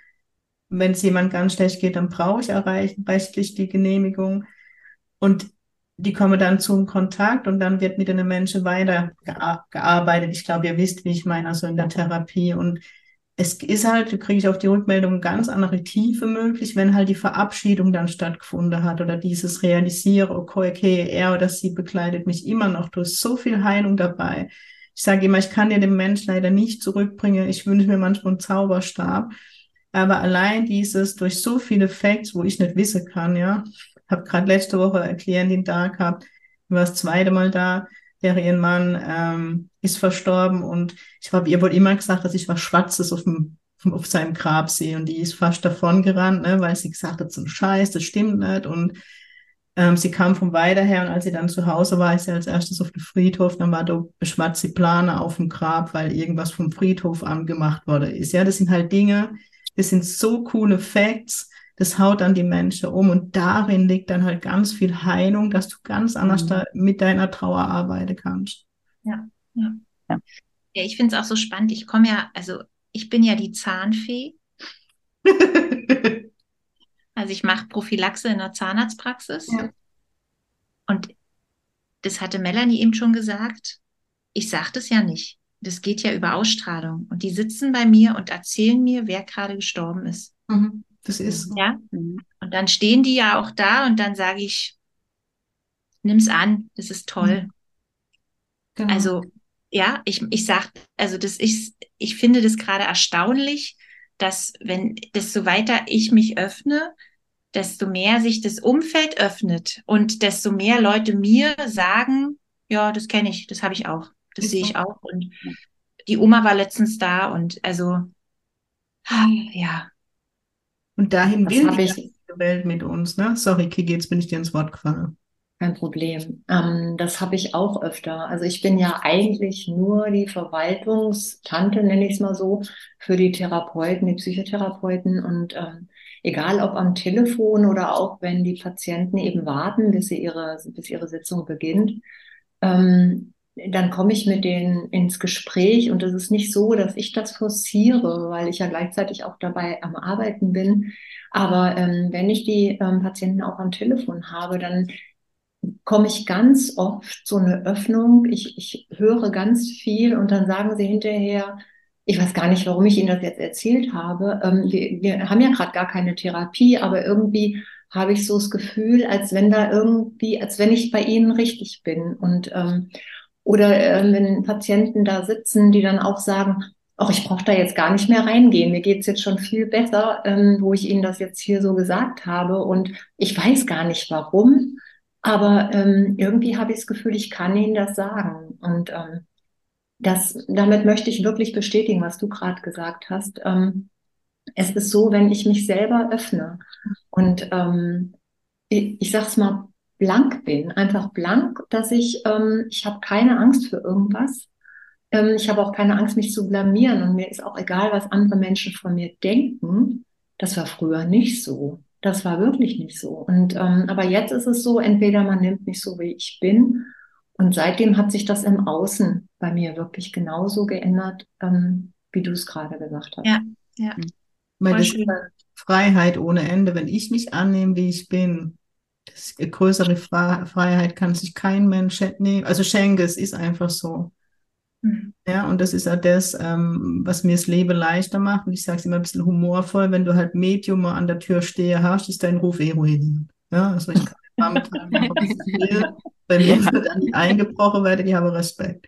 Wenn es jemand ganz schlecht geht, dann brauche ich rechtlich die Genehmigung. Und die kommen dann zum Kontakt und dann wird mit den Menschen weiter gearbeitet. Ich glaube, ihr wisst, wie ich meine, also in der Therapie. Und es ist halt, kriege ich auf die Rückmeldung ganz andere Tiefe möglich, wenn halt die Verabschiedung dann stattgefunden hat oder dieses Realisieren, okay, okay, er oder sie begleitet mich immer noch. Du hast so viel Heilung dabei. Ich sage immer, ich kann dir den Mensch leider nicht zurückbringen. Ich wünsche mir manchmal einen Zauberstab. Aber allein dieses durch so viele Facts, wo ich nicht wissen kann, ja, habe gerade letzte Woche eine Klientin da gehabt, war das zweite Mal da, der ihren Mann ähm, ist verstorben und ich habe ihr wohl immer gesagt, dass ich was Schwarzes auf dem auf seinem Grab sehe und die ist fast davon gerannt, ne, weil sie gesagt hat, so ein Scheiß, das stimmt nicht und ähm, sie kam von weiter her und als sie dann zu Hause war, ist sie als erstes auf dem Friedhof, dann war da schwarze Plane auf dem Grab, weil irgendwas vom Friedhof angemacht worden ist. Ja, das sind halt Dinge, das sind so coole Facts, das haut dann die Menschen um und darin liegt dann halt ganz viel Heilung, dass du ganz anders mhm. da mit deiner Trauer arbeiten kannst. Ja, ja. Ja, ja ich finde es auch so spannend. Ich komme ja, also ich bin ja die Zahnfee. also ich mache Prophylaxe in der Zahnarztpraxis. Ja. Und das hatte Melanie eben schon gesagt. Ich sage das ja nicht. Das geht ja über Ausstrahlung. Und die sitzen bei mir und erzählen mir, wer gerade gestorben ist. Mhm. Das ist. Ja. Mhm. Und dann stehen die ja auch da und dann sage ich, nimm's an, das ist toll. Mhm. Genau. Also, ja, ich, ich sag, also das ist, ich finde das gerade erstaunlich, dass wenn, desto weiter ich mich öffne, desto mehr sich das Umfeld öffnet und desto mehr Leute mir sagen, ja, das kenne ich, das habe ich auch, das sehe ich auch. Und die Oma war letztens da und also, ja, und dahin das will ich die Welt mit uns. Ne? Sorry, Kiki, jetzt bin ich dir ins Wort gefallen. Kein Problem. Ähm, das habe ich auch öfter. Also ich bin ja eigentlich nur die Verwaltungstante, nenne ich es mal so, für die Therapeuten, die Psychotherapeuten. Und ähm, egal ob am Telefon oder auch wenn die Patienten eben warten, bis sie ihre, bis ihre Sitzung beginnt, ähm, dann komme ich mit denen ins Gespräch und es ist nicht so, dass ich das forciere, weil ich ja gleichzeitig auch dabei am Arbeiten bin. Aber ähm, wenn ich die ähm, Patienten auch am Telefon habe, dann komme ich ganz oft so eine Öffnung. Ich, ich höre ganz viel und dann sagen sie hinterher, ich weiß gar nicht, warum ich Ihnen das jetzt erzählt habe. Ähm, wir, wir haben ja gerade gar keine Therapie, aber irgendwie habe ich so das Gefühl, als wenn da irgendwie, als wenn ich bei Ihnen richtig bin. Und ähm, oder äh, wenn Patienten da sitzen, die dann auch sagen, ach, ich brauche da jetzt gar nicht mehr reingehen, mir geht's jetzt schon viel besser, ähm, wo ich Ihnen das jetzt hier so gesagt habe. Und ich weiß gar nicht warum, aber ähm, irgendwie habe ich das Gefühl, ich kann Ihnen das sagen. Und ähm, das, damit möchte ich wirklich bestätigen, was du gerade gesagt hast. Ähm, es ist so, wenn ich mich selber öffne und ähm, ich, ich sag's mal blank bin, einfach blank, dass ich, ähm, ich habe keine Angst für irgendwas. Ähm, ich habe auch keine Angst, mich zu blamieren und mir ist auch egal, was andere Menschen von mir denken. Das war früher nicht so. Das war wirklich nicht so. Und ähm, aber jetzt ist es so, entweder man nimmt mich so, wie ich bin, und seitdem hat sich das im Außen bei mir wirklich genauso geändert, ähm, wie du es gerade gesagt hast. Ja, ja. Weil das ist Freiheit ohne Ende. Wenn ich mich annehme, wie ich bin, größere Freiheit kann sich kein Mensch nehmen. Also schenke, es ist einfach so. Mhm. Ja, und das ist auch das, ähm, was mir das Leben leichter macht. Und ich sage es immer ein bisschen humorvoll, wenn du halt Medium an der Tür stehe hast, ist dein Ruf eh ruiniert. Ja, also ich kann. Bei mir wird dann nicht eingebrochen, weil ich habe Respekt.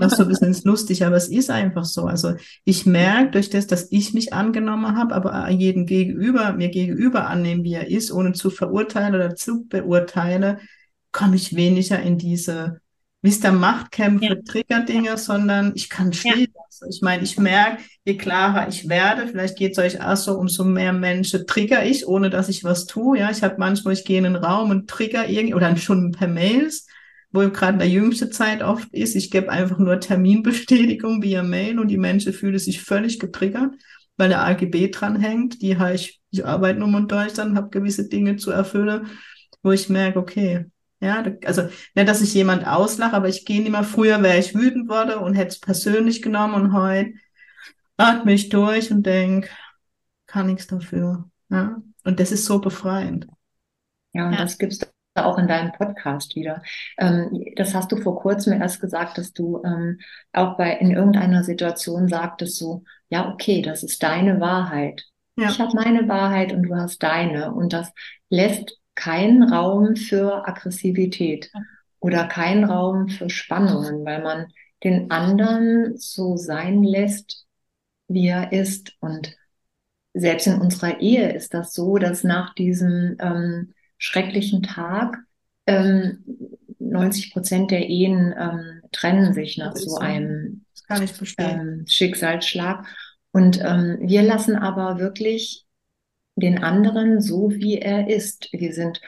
Das so ein bisschen lustig, aber es ist einfach so. Also ich merke durch das, dass ich mich angenommen habe, aber jeden Gegenüber, mir gegenüber annehmen, wie er ist, ohne zu verurteilen oder zu beurteilen, komme ich weniger in diese Mr. Machtkämpfe, ja. Triggerdinge, sondern ich kann stehen. Ja. Ich meine, ich merke, je klarer ich werde, vielleicht geht es euch auch so, umso mehr Menschen trigger ich, ohne dass ich was tue. Ja, ich habe manchmal, ich gehe in den Raum und trigger irgendwie, oder schon per Mails, wo gerade in der jüngsten Zeit oft ist, ich gebe einfach nur Terminbestätigung via Mail und die Menschen fühlen sich völlig getriggert, weil der AGB dranhängt. Die habe ich, ich arbeite nur in Deutschland, habe gewisse Dinge zu erfüllen, wo ich merke, okay, ja, also nicht, dass ich jemand auslache, aber ich gehe nicht mehr. Früher wäre ich wütend worden und hätte es persönlich genommen und heute atme ich durch und denke, kann nichts dafür. Ja? Und das ist so befreiend. Ja, und ja. das gibst auch in deinem Podcast wieder. Ähm, das hast du vor kurzem erst gesagt, dass du ähm, auch bei in irgendeiner Situation sagtest so, ja, okay, das ist deine Wahrheit. Ja. Ich habe meine Wahrheit und du hast deine. Und das lässt keinen Raum für Aggressivität oder keinen Raum für Spannungen, weil man den anderen so sein lässt, wie er ist. Und selbst in unserer Ehe ist das so, dass nach diesem ähm, schrecklichen Tag ähm, 90 Prozent der Ehen ähm, trennen sich nach so einem ähm, Schicksalsschlag. Und ähm, wir lassen aber wirklich den anderen so, wie er ist. Wir sind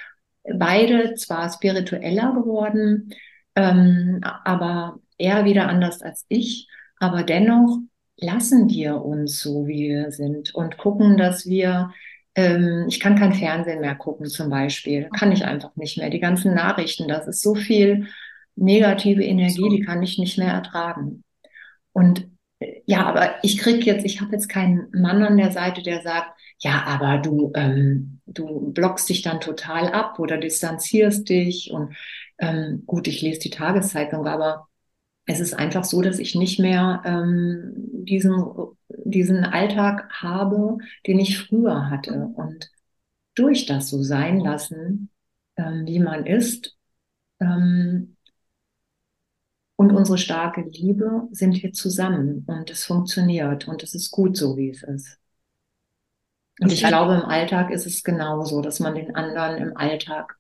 beide zwar spiritueller geworden, ähm, aber er wieder anders als ich, aber dennoch lassen wir uns so, wie wir sind und gucken, dass wir, ähm, ich kann kein Fernsehen mehr gucken zum Beispiel, kann ich einfach nicht mehr. Die ganzen Nachrichten, das ist so viel negative Energie, die kann ich nicht mehr ertragen. Und äh, ja, aber ich krieg jetzt, ich habe jetzt keinen Mann an der Seite, der sagt, ja, aber du, ähm, du blockst dich dann total ab oder distanzierst dich und ähm, gut, ich lese die Tageszeitung, aber es ist einfach so, dass ich nicht mehr ähm, diesen, diesen Alltag habe, den ich früher hatte. Und durch das so sein lassen, ähm, wie man ist, ähm, und unsere starke Liebe sind wir zusammen und es funktioniert und es ist gut so, wie es ist. Und ich glaube, im Alltag ist es genauso, dass man den anderen im Alltag,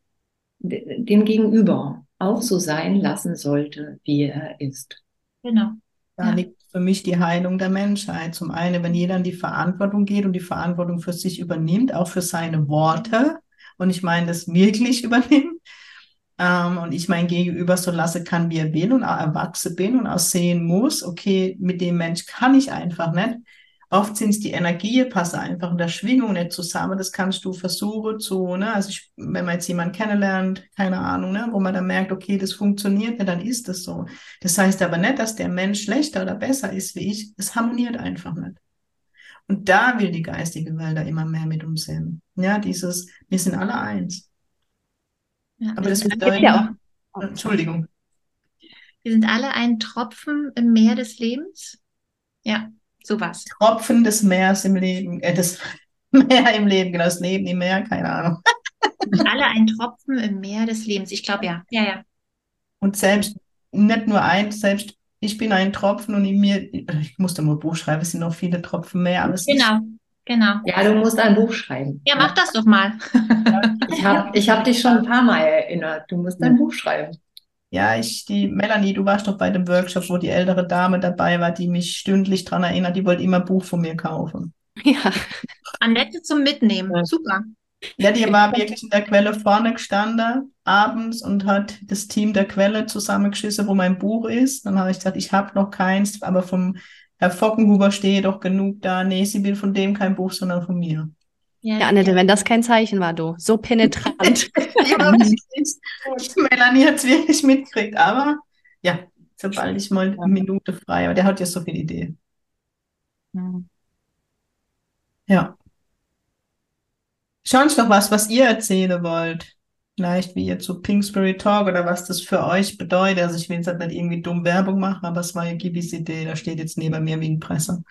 dem Gegenüber auch so sein lassen sollte, wie er ist. Genau. Da ja. liegt für mich die Heilung der Menschheit. Zum einen, wenn jeder in die Verantwortung geht und die Verantwortung für sich übernimmt, auch für seine Worte, und ich meine, das wirklich übernimmt, ähm, und ich mein Gegenüber so lasse kann, wie er will und auch erwachsen bin und auch sehen muss, okay, mit dem Mensch kann ich einfach nicht Oft sind es die Energien, passen einfach in der Schwingung nicht zusammen. Das kannst du versuchen zu, ne? Also ich, wenn man jetzt jemanden kennenlernt, keine Ahnung, ne? wo man dann merkt, okay, das funktioniert nicht, dann ist das so. Das heißt aber nicht, dass der Mensch schlechter oder besser ist wie ich. Es harmoniert einfach nicht. Und da will die geistige Welt da immer mehr mit uns hin. Ja, dieses, wir sind alle eins. Ja, aber das bedeutet ja auch. Entschuldigung. Wir sind alle ein Tropfen im Meer des Lebens. Ja, Sowas. Tropfen des Meers im Leben, äh, das Meer im Leben, genau, das Leben im Meer, keine Ahnung. Alle ein Tropfen im Meer des Lebens. Ich glaube ja. Ja, ja. Und selbst, nicht nur ein, selbst ich bin ein Tropfen und in mir, ich musste mal ein Buch schreiben, es sind noch viele Tropfen mehr. Aber genau, genau. Ja, du musst ein Buch schreiben. Ja, mach das doch mal. ich habe ich hab dich schon ein paar Mal erinnert, du musst ein Buch schreiben. Ja, ich, die Melanie, du warst doch bei dem Workshop, wo die ältere Dame dabei war, die mich stündlich daran erinnert, die wollte immer ein Buch von mir kaufen. Ja. Annette zum Mitnehmen. Ja. Super. Ja, die war wirklich in der Quelle vorne gestanden abends und hat das Team der Quelle zusammengeschissen, wo mein Buch ist. Dann habe ich gesagt, ich habe noch keins, aber vom Herr Fockenhuber stehe doch genug da. Nee, sie will von dem kein Buch, sondern von mir. Ja, ja Annette, wenn das kein Zeichen war, du. So penetrant. ja, Melanie hat es wirklich mitgekriegt, aber ja, sobald ich mal eine Minute frei, aber der hat ja so viel Ideen. Ja. Schauen Sie noch was, was ihr erzählen wollt. Vielleicht wie jetzt so Pink Spirit Talk oder was das für euch bedeutet. Also ich will jetzt halt nicht irgendwie dumm Werbung machen, aber es war ja Gibis Idee, da steht jetzt neben mir wie ein Presser.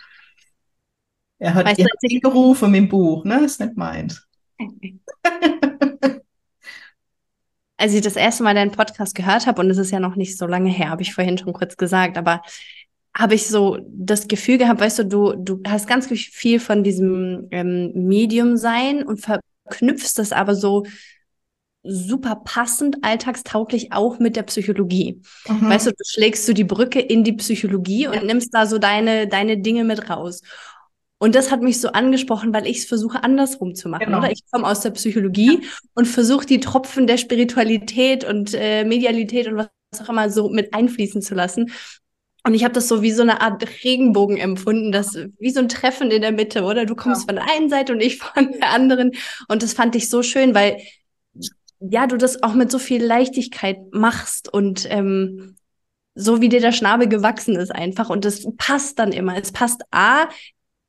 Er hat, weißt ihn gerufen dem Buch, ne? Ist nicht meins. Als ich das erste Mal deinen Podcast gehört habe, und es ist ja noch nicht so lange her, habe ich vorhin schon kurz gesagt, aber habe ich so das Gefühl gehabt, weißt du, du, du hast ganz viel von diesem ähm, Medium sein und verknüpfst das aber so super passend, alltagstauglich auch mit der Psychologie. Mhm. Weißt du, du schlägst du die Brücke in die Psychologie und nimmst da so deine, deine Dinge mit raus. Und das hat mich so angesprochen, weil ich es versuche andersrum zu machen. Genau. Oder ich komme aus der Psychologie ja. und versuche die Tropfen der Spiritualität und äh, Medialität und was auch immer so mit einfließen zu lassen. Und ich habe das so wie so eine Art Regenbogen empfunden, das wie so ein Treffen in der Mitte, oder? Du kommst ja. von der einen Seite und ich von der anderen. Und das fand ich so schön, weil ja, du das auch mit so viel Leichtigkeit machst und ähm, so wie dir der Schnabel gewachsen ist einfach. Und das passt dann immer. Es passt A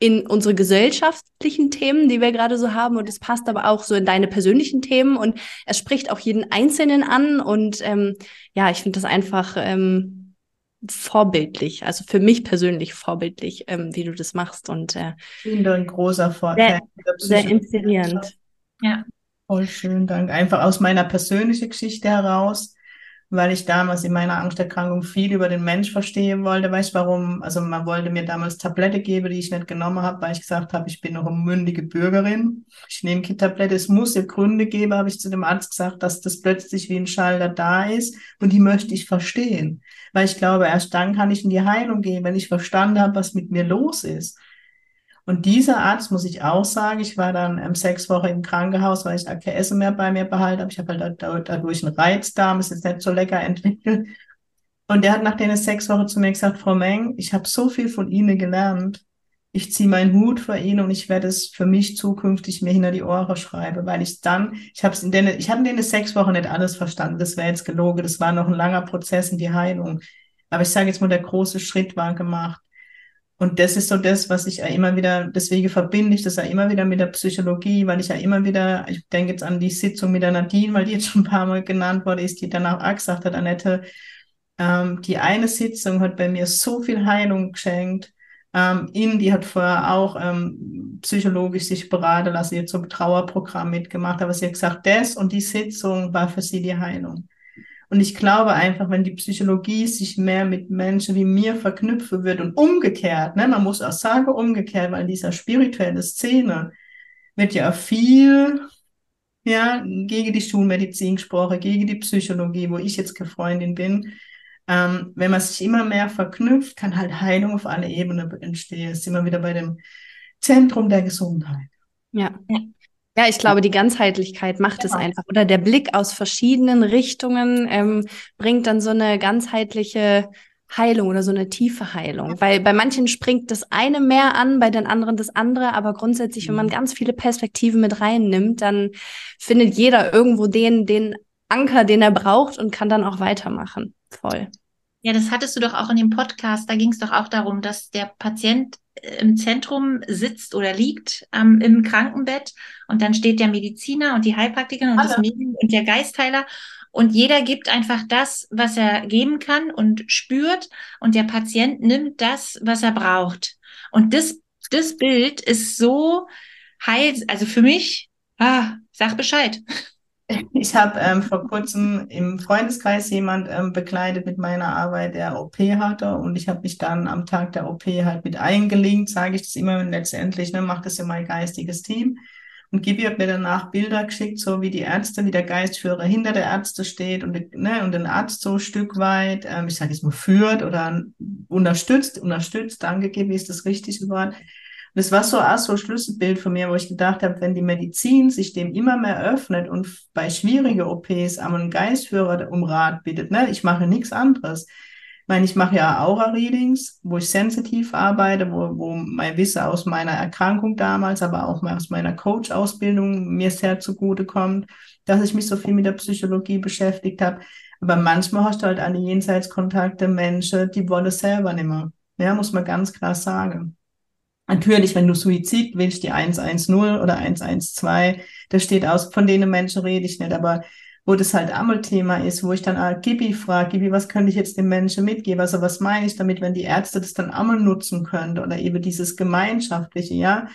in unsere gesellschaftlichen Themen, die wir gerade so haben, und es passt aber auch so in deine persönlichen Themen und es spricht auch jeden Einzelnen an. Und ähm, ja, ich finde das einfach ähm, vorbildlich, also für mich persönlich vorbildlich, ähm, wie du das machst. Und äh, Vielen Dank, großer Vorteil. Sehr, sehr inspirierend. Ja. Voll schön, Dank. Einfach aus meiner persönlichen Geschichte heraus, weil ich damals in meiner Angsterkrankung viel über den Mensch verstehen wollte. Weißt du warum? Also man wollte mir damals Tablette geben, die ich nicht genommen habe, weil ich gesagt habe, ich bin noch eine mündige Bürgerin. Ich nehme keine Tablette. Es muss ja Gründe geben, habe ich zu dem Arzt gesagt, dass das plötzlich wie ein Schalter da ist und die möchte ich verstehen. Weil ich glaube, erst dann kann ich in die Heilung gehen, wenn ich verstanden habe, was mit mir los ist. Und dieser Arzt, muss ich auch sagen, ich war dann ähm, sechs Wochen im Krankenhaus, weil ich AKS mehr bei mir behalten habe. Ich habe halt dadurch einen Reizdarm, ist jetzt nicht so lecker entwickelt. Und der hat nach den sechs Wochen zu mir gesagt, Frau Meng, ich habe so viel von Ihnen gelernt. Ich ziehe meinen Hut vor Ihnen und ich werde es für mich zukünftig mir hinter die Ohren schreiben, weil ich dann, ich habe in den, ich habe in den sechs Wochen nicht alles verstanden. Das wäre jetzt gelogen. Das war noch ein langer Prozess in die Heilung. Aber ich sage jetzt mal, der große Schritt war gemacht. Und das ist so das, was ich ja immer wieder, deswegen verbinde ich das ja immer wieder mit der Psychologie, weil ich ja immer wieder, ich denke jetzt an die Sitzung mit der Nadine, weil die jetzt schon ein paar Mal genannt wurde, ist, die danach auch gesagt hat, Annette, ähm, die eine Sitzung hat bei mir so viel Heilung geschenkt. Ähm, die hat vorher auch ähm, psychologisch sich beraten lassen, jetzt so ein Trauerprogramm mitgemacht, aber sie hat gesagt, das und die Sitzung war für sie die Heilung. Und ich glaube einfach, wenn die Psychologie sich mehr mit Menschen wie mir verknüpfen wird und umgekehrt, ne, man muss auch sagen umgekehrt, weil in dieser spirituellen Szene wird ja viel ja, gegen die Schulmedizin gesprochen, gegen die Psychologie, wo ich jetzt keine Freundin bin. Ähm, wenn man sich immer mehr verknüpft, kann halt Heilung auf alle Ebenen entstehen. Es ist immer wieder bei dem Zentrum der Gesundheit. Ja. Ja, ich glaube, die Ganzheitlichkeit macht genau. es einfach. Oder der Blick aus verschiedenen Richtungen ähm, bringt dann so eine ganzheitliche Heilung oder so eine tiefe Heilung. Weil bei manchen springt das eine mehr an, bei den anderen das andere. Aber grundsätzlich, wenn man mhm. ganz viele Perspektiven mit reinnimmt, dann findet jeder irgendwo den, den Anker, den er braucht und kann dann auch weitermachen. Voll. Ja, das hattest du doch auch in dem Podcast. Da ging es doch auch darum, dass der Patient im Zentrum sitzt oder liegt ähm, im Krankenbett und dann steht der Mediziner und die Heilpraktikerin und das Medium und der Geistheiler und jeder gibt einfach das, was er geben kann und spürt und der Patient nimmt das, was er braucht. Und das, das Bild ist so heil, also für mich, ah, sag Bescheid. Ich habe ähm, vor kurzem im Freundeskreis jemand ähm, begleitet mit meiner Arbeit, der OP hatte. Und ich habe mich dann am Tag der OP halt mit eingelinkt, sage ich das immer letztendlich, ne, macht das ja mein geistiges Team. Und Gibi hat mir danach Bilder geschickt, so wie die Ärzte, wie der Geistführer hinter der Ärzte steht und, ne, und den Arzt so ein Stück weit, ähm, ich sage jetzt mal, führt oder unterstützt, unterstützt, danke Gibi, ist das richtig Wort. Das war so auch so ein Schlüsselbild von mir, wo ich gedacht habe, wenn die Medizin sich dem immer mehr öffnet und bei schwierigen OPs einen Geistführer um Rat bittet, ne, ich mache nichts anderes. Ich meine, ich mache ja Aura-Readings, wo ich sensitiv arbeite, wo, wo mein Wissen aus meiner Erkrankung damals, aber auch aus meiner Coach-Ausbildung mir sehr zugute kommt, dass ich mich so viel mit der Psychologie beschäftigt habe. Aber manchmal hast du halt alle Jenseitskontakte Menschen, die wollen selber nicht mehr. Ja, muss man ganz klar sagen. Natürlich, wenn du Suizid willst, die 110 oder 112, das steht aus, von denen Menschen rede ich nicht, aber wo das halt einmal Thema ist, wo ich dann ah, Gibi frage, Gibi, was könnte ich jetzt den Menschen mitgeben? Also was meine ich damit, wenn die Ärzte das dann einmal nutzen können oder eben dieses Gemeinschaftliche, ja?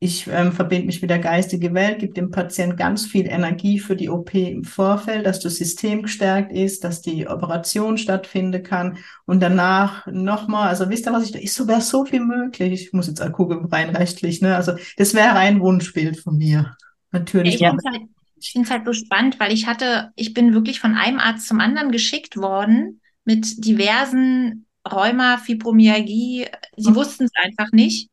Ich ähm, verbinde mich mit der geistigen Welt, gebe dem Patienten ganz viel Energie für die OP im Vorfeld, dass das System gestärkt ist, dass die Operation stattfinden kann und danach nochmal, also wisst ihr, was ich da ist, so wäre so viel möglich. Ich muss jetzt gucken, rein rechtlich, ne? Also das wäre ein Wunschbild von mir. Natürlich. Ich finde halt, ich finde es halt so spannend, weil ich hatte, ich bin wirklich von einem Arzt zum anderen geschickt worden mit diversen Rheuma, Fibromyalgie. Sie mhm. wussten es einfach nicht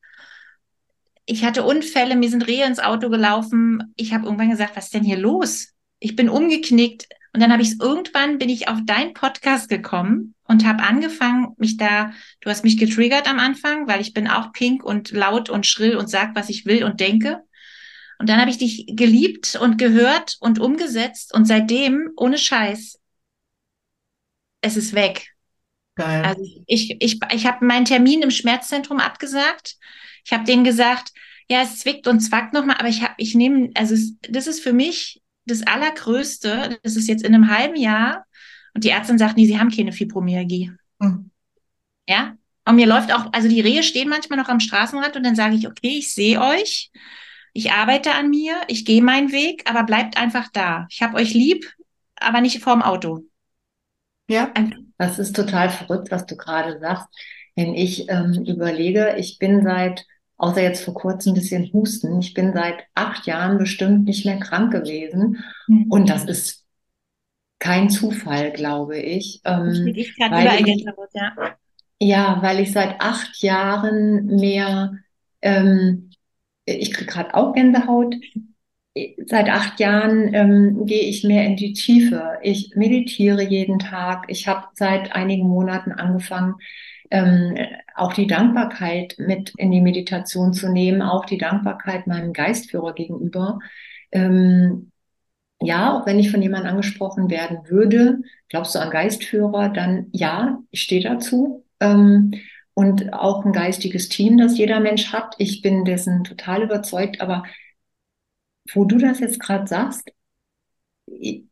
ich hatte Unfälle, mir sind Rehe ins Auto gelaufen. Ich habe irgendwann gesagt, was ist denn hier los? Ich bin umgeknickt. Und dann habe ich es irgendwann, bin ich auf dein Podcast gekommen und habe angefangen, mich da, du hast mich getriggert am Anfang, weil ich bin auch pink und laut und schrill und sag, was ich will und denke. Und dann habe ich dich geliebt und gehört und umgesetzt und seitdem, ohne Scheiß, es ist weg. Geil. Also ich, ich, ich habe meinen Termin im Schmerzzentrum abgesagt ich habe denen gesagt, ja, es zwickt und zwackt nochmal, aber ich habe, ich nehme, also es, das ist für mich das Allergrößte. Das ist jetzt in einem halben Jahr. Und die Ärztin sagt, nee, sie haben keine Fibromyalgie. Mhm. Ja. Und mir läuft auch, also die Rehe stehen manchmal noch am Straßenrand und dann sage ich, okay, ich sehe euch. Ich arbeite an mir, ich gehe meinen Weg, aber bleibt einfach da. Ich habe euch lieb, aber nicht vorm Auto. Ja. Das ist total verrückt, was du gerade sagst. Wenn ich ähm, überlege, ich bin seit außer jetzt vor kurzem ein bisschen Husten. Ich bin seit acht Jahren bestimmt nicht mehr krank gewesen. Mhm. Und das ist kein Zufall, glaube ich. Ähm, ich weil ich, ja. ja, weil ich seit acht Jahren mehr, ähm, ich kriege gerade auch Gänsehaut. Seit acht Jahren ähm, gehe ich mehr in die Tiefe. Ich meditiere jeden Tag. Ich habe seit einigen Monaten angefangen, ähm, auch die Dankbarkeit mit in die Meditation zu nehmen, auch die Dankbarkeit meinem Geistführer gegenüber. Ähm, ja, auch wenn ich von jemandem angesprochen werden würde, glaubst du an Geistführer, dann ja, ich stehe dazu. Ähm, und auch ein geistiges Team, das jeder Mensch hat. Ich bin dessen total überzeugt, aber wo du das jetzt gerade sagst,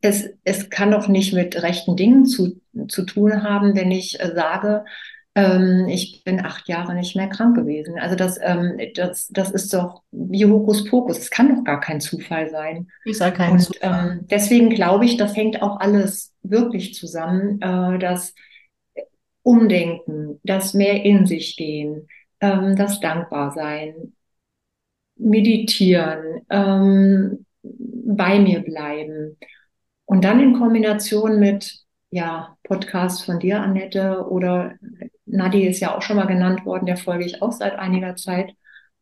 es, es kann doch nicht mit rechten Dingen zu, zu tun haben, wenn ich äh, sage, ähm, ich bin acht Jahre nicht mehr krank gewesen. Also das, ähm, das, das ist doch wie Hokuspokus. Es kann doch gar kein Zufall sein. Ich sage kein Und, Zufall. Ähm, deswegen glaube ich, das hängt auch alles wirklich zusammen. Äh, das Umdenken, das mehr in sich gehen, ähm, das Dankbarsein, meditieren, ähm, bei mir bleiben. Und dann in Kombination mit ja, Podcast von dir, Annette, oder Nadi ist ja auch schon mal genannt worden, der folge ich auch seit einiger Zeit.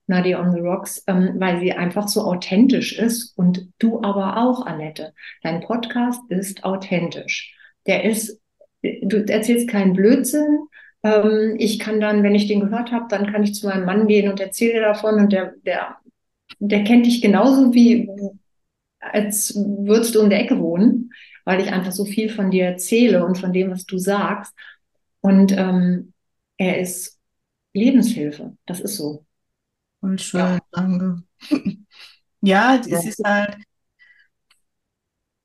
Nadi on the Rocks, ähm, weil sie einfach so authentisch ist und du aber auch, Annette. Dein Podcast ist authentisch. Der ist, du erzählst keinen Blödsinn. Ähm, ich kann dann, wenn ich den gehört habe, dann kann ich zu meinem Mann gehen und erzähle davon und der, der, der kennt dich genauso wie, als würdest du um der Ecke wohnen, weil ich einfach so viel von dir erzähle und von dem, was du sagst. Und ähm, er ist Lebenshilfe. Das ist so. Und schön, ja. danke. ja, es ja. ist halt,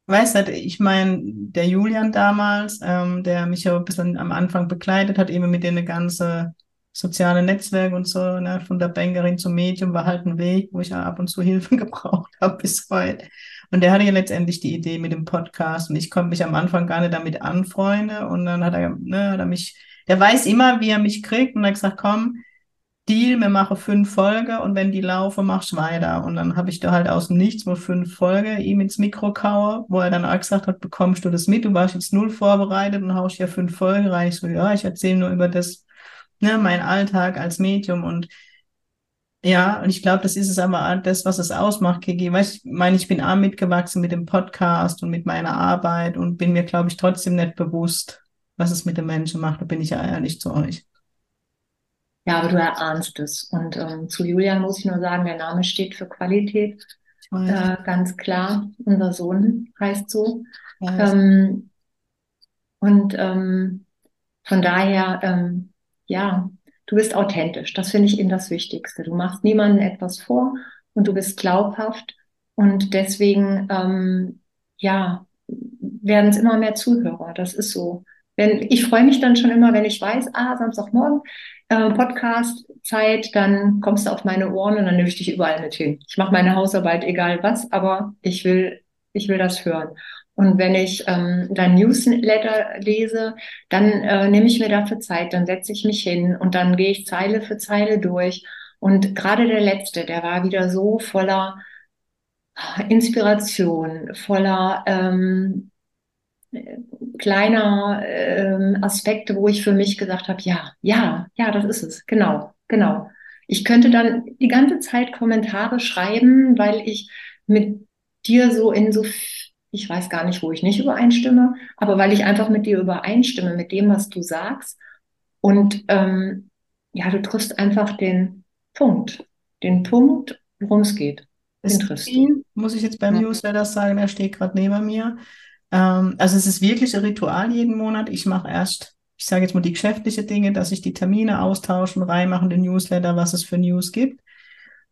weißt du, ich meine, der Julian damals, ähm, der mich ja ein bisschen am Anfang begleitet hat, eben mit den ganzen soziale Netzwerke und so, ne, von der Bankerin zum Medium war halt ein Weg, wo ich ja ab und zu Hilfe gebraucht habe bis heute. Und der hatte ja letztendlich die Idee mit dem Podcast und ich konnte mich am Anfang gar nicht damit anfreunden und dann hat er, ne, hat er mich der weiß immer, wie er mich kriegt und hat gesagt, komm, Deal, wir machen fünf Folgen und wenn die laufen, machst weiter. Und dann habe ich da halt aus dem Nichts nur fünf Folgen ihm ins Mikro kaue, wo er dann auch gesagt hat, bekommst du das mit? Du warst jetzt null vorbereitet und haust ja fünf Folgen rein. Ich so, ja, ich erzähle nur über das, ne, mein Alltag als Medium und ja, und ich glaube, das ist es aber das, was es ausmacht, Kiki. Weißt, ich meine, ich bin auch mitgewachsen mit dem Podcast und mit meiner Arbeit und bin mir, glaube ich, trotzdem nicht bewusst, was es mit den Menschen macht. Da bin ich ja ehrlich zu euch. Ja, aber du erahnst es. Und ähm, zu Julian muss ich nur sagen, der Name steht für Qualität. Äh, ganz klar. Unser Sohn heißt so. Ähm, und ähm, von daher, ähm, ja, du bist authentisch. Das finde ich eben das Wichtigste. Du machst niemandem etwas vor und du bist glaubhaft. Und deswegen, ähm, ja, werden es immer mehr Zuhörer. Das ist so. Wenn, ich freue mich dann schon immer, wenn ich weiß, ah, Samstagmorgen, äh, Podcast-Zeit, dann kommst du auf meine Ohren und dann nehme ich dich überall mit hin. Ich mache meine Hausarbeit, egal was, aber ich will, ich will das hören. Und wenn ich ähm, dein Newsletter lese, dann äh, nehme ich mir dafür Zeit, dann setze ich mich hin und dann gehe ich Zeile für Zeile durch. Und gerade der letzte, der war wieder so voller Inspiration, voller ähm, kleiner ähm, Aspekte, wo ich für mich gesagt habe, ja, ja, ja, das ist es, genau, genau. Ich könnte dann die ganze Zeit Kommentare schreiben, weil ich mit dir so in so, ich weiß gar nicht, wo ich nicht übereinstimme, aber weil ich einfach mit dir übereinstimme, mit dem, was du sagst. Und ähm, ja, du triffst einfach den Punkt, den Punkt, worum es geht. Den triffst du. Muss ich jetzt beim ja. Newsletter sagen, er steht gerade neben mir. Ähm, also es ist wirklich ein Ritual jeden Monat. Ich mache erst, ich sage jetzt mal die geschäftliche Dinge, dass ich die Termine austausche und reinmache den Newsletter, was es für News gibt.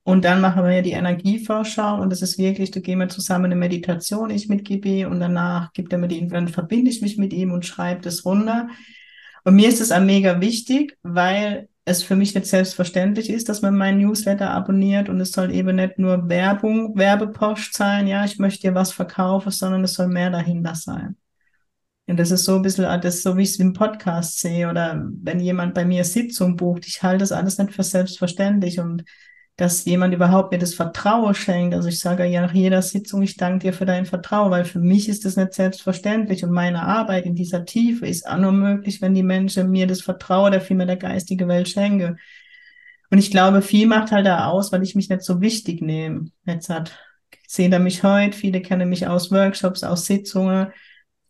Und dann machen wir ja die Energievorschau und das ist wirklich, da gehen wir zusammen eine Meditation, ich mit GB und danach gibt er mir die, dann verbinde ich mich mit ihm und schreibe das runter. Und mir ist es mega wichtig, weil es für mich nicht selbstverständlich ist, dass man meinen Newsletter abonniert und es soll eben nicht nur Werbung, Werbepost sein, ja, ich möchte dir was verkaufen, sondern es soll mehr dahinter sein. Und das ist so ein bisschen, das ist so wie ich es im Podcast sehe oder wenn jemand bei mir Sitzung bucht, ich halte das alles nicht für selbstverständlich und dass jemand überhaupt mir das Vertrauen schenkt. Also ich sage ja nach jeder Sitzung, ich danke dir für dein Vertrauen, weil für mich ist das nicht selbstverständlich und meine Arbeit in dieser Tiefe ist auch nur möglich, wenn die Menschen mir das Vertrauen der vielmehr der geistige Welt schenken. Und ich glaube, viel macht halt da aus, weil ich mich nicht so wichtig nehme. Jetzt hat, seht ihr mich heute, viele kennen mich aus Workshops, aus Sitzungen.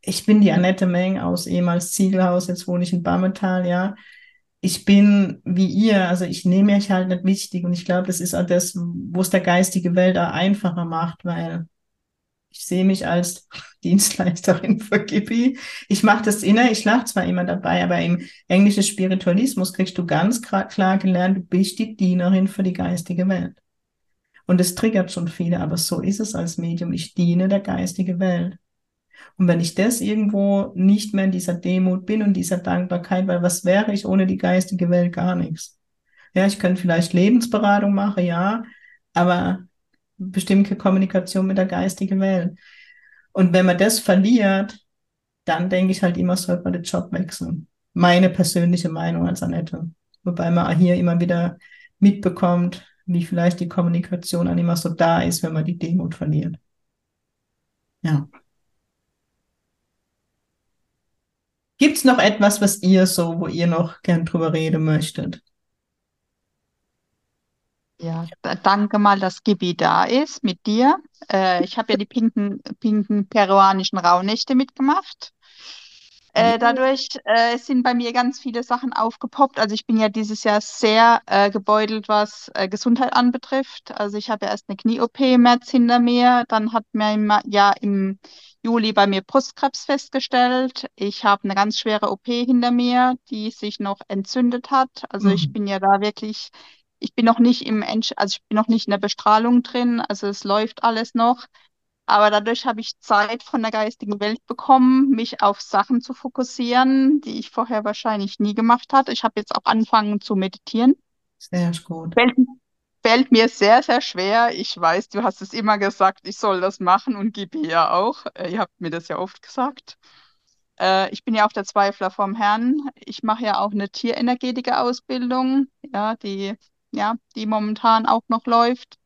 Ich bin die Annette Meng aus ehemals Ziegelhaus, jetzt wohne ich in Bammental, ja ich bin wie ihr, also ich nehme mich halt nicht wichtig und ich glaube, das ist auch das, wo es der geistige Welt auch einfacher macht, weil ich sehe mich als Dienstleisterin für Gippi. Ich mache das inner, ich lache zwar immer dabei, aber im englischen Spiritualismus kriegst du ganz klar gelernt, du bist die Dienerin für die geistige Welt. Und es triggert schon viele, aber so ist es als Medium. Ich diene der geistigen Welt. Und wenn ich das irgendwo nicht mehr in dieser Demut bin und dieser Dankbarkeit, weil was wäre ich ohne die geistige Welt gar nichts? Ja, ich könnte vielleicht Lebensberatung machen, ja, aber bestimmte Kommunikation mit der geistigen Welt. Und wenn man das verliert, dann denke ich halt immer, sollte man den Job wechseln. Meine persönliche Meinung als Annette. Wobei man hier immer wieder mitbekommt, wie vielleicht die Kommunikation an immer so da ist, wenn man die Demut verliert. Ja. Gibt es noch etwas, was ihr so, wo ihr noch gern drüber reden möchtet? Ja, danke mal, dass Gibi da ist mit dir. Äh, ich habe ja die pinken, pinken peruanischen Rauhnächte mitgemacht. Äh, dadurch äh, sind bei mir ganz viele Sachen aufgepoppt. Also ich bin ja dieses Jahr sehr äh, gebeutelt, was äh, Gesundheit anbetrifft. Also ich habe ja erst eine Knie-OP im März hinter mir. Dann hat mir ja im Juli bei mir Brustkrebs festgestellt. Ich habe eine ganz schwere OP hinter mir, die sich noch entzündet hat. Also mhm. ich bin ja da wirklich, ich bin noch nicht im, also ich bin noch nicht in der Bestrahlung drin. Also es läuft alles noch. Aber dadurch habe ich Zeit von der geistigen Welt bekommen, mich auf Sachen zu fokussieren, die ich vorher wahrscheinlich nie gemacht hatte. Ich habe jetzt auch angefangen zu meditieren. Sehr gut. Fällt mir sehr, sehr schwer. Ich weiß, du hast es immer gesagt, ich soll das machen und gebe ja auch. Äh, ihr habt mir das ja oft gesagt. Äh, ich bin ja auch der Zweifler vom Herrn. Ich mache ja auch eine Tierenergetiker-Ausbildung. Ja, die ja, die momentan auch noch läuft.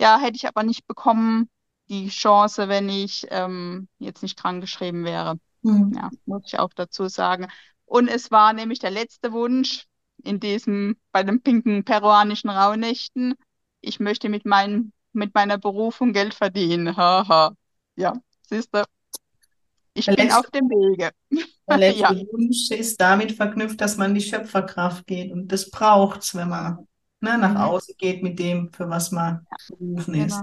Ja, hätte ich aber nicht bekommen, die Chance, wenn ich ähm, jetzt nicht krank geschrieben wäre. Mhm. Ja, muss ich auch dazu sagen. Und es war nämlich der letzte Wunsch in diesem, bei den pinken peruanischen Rauhnächten. Ich möchte mit, mein, mit meiner Berufung Geld verdienen. Haha. ja, siehst du. Ich der bin letzte, auf dem Wege. Der letzte ja. Wunsch ist damit verknüpft, dass man die Schöpferkraft geht. Und das braucht es, wenn man ne, nach mhm. außen geht mit dem, für was man berufen ist.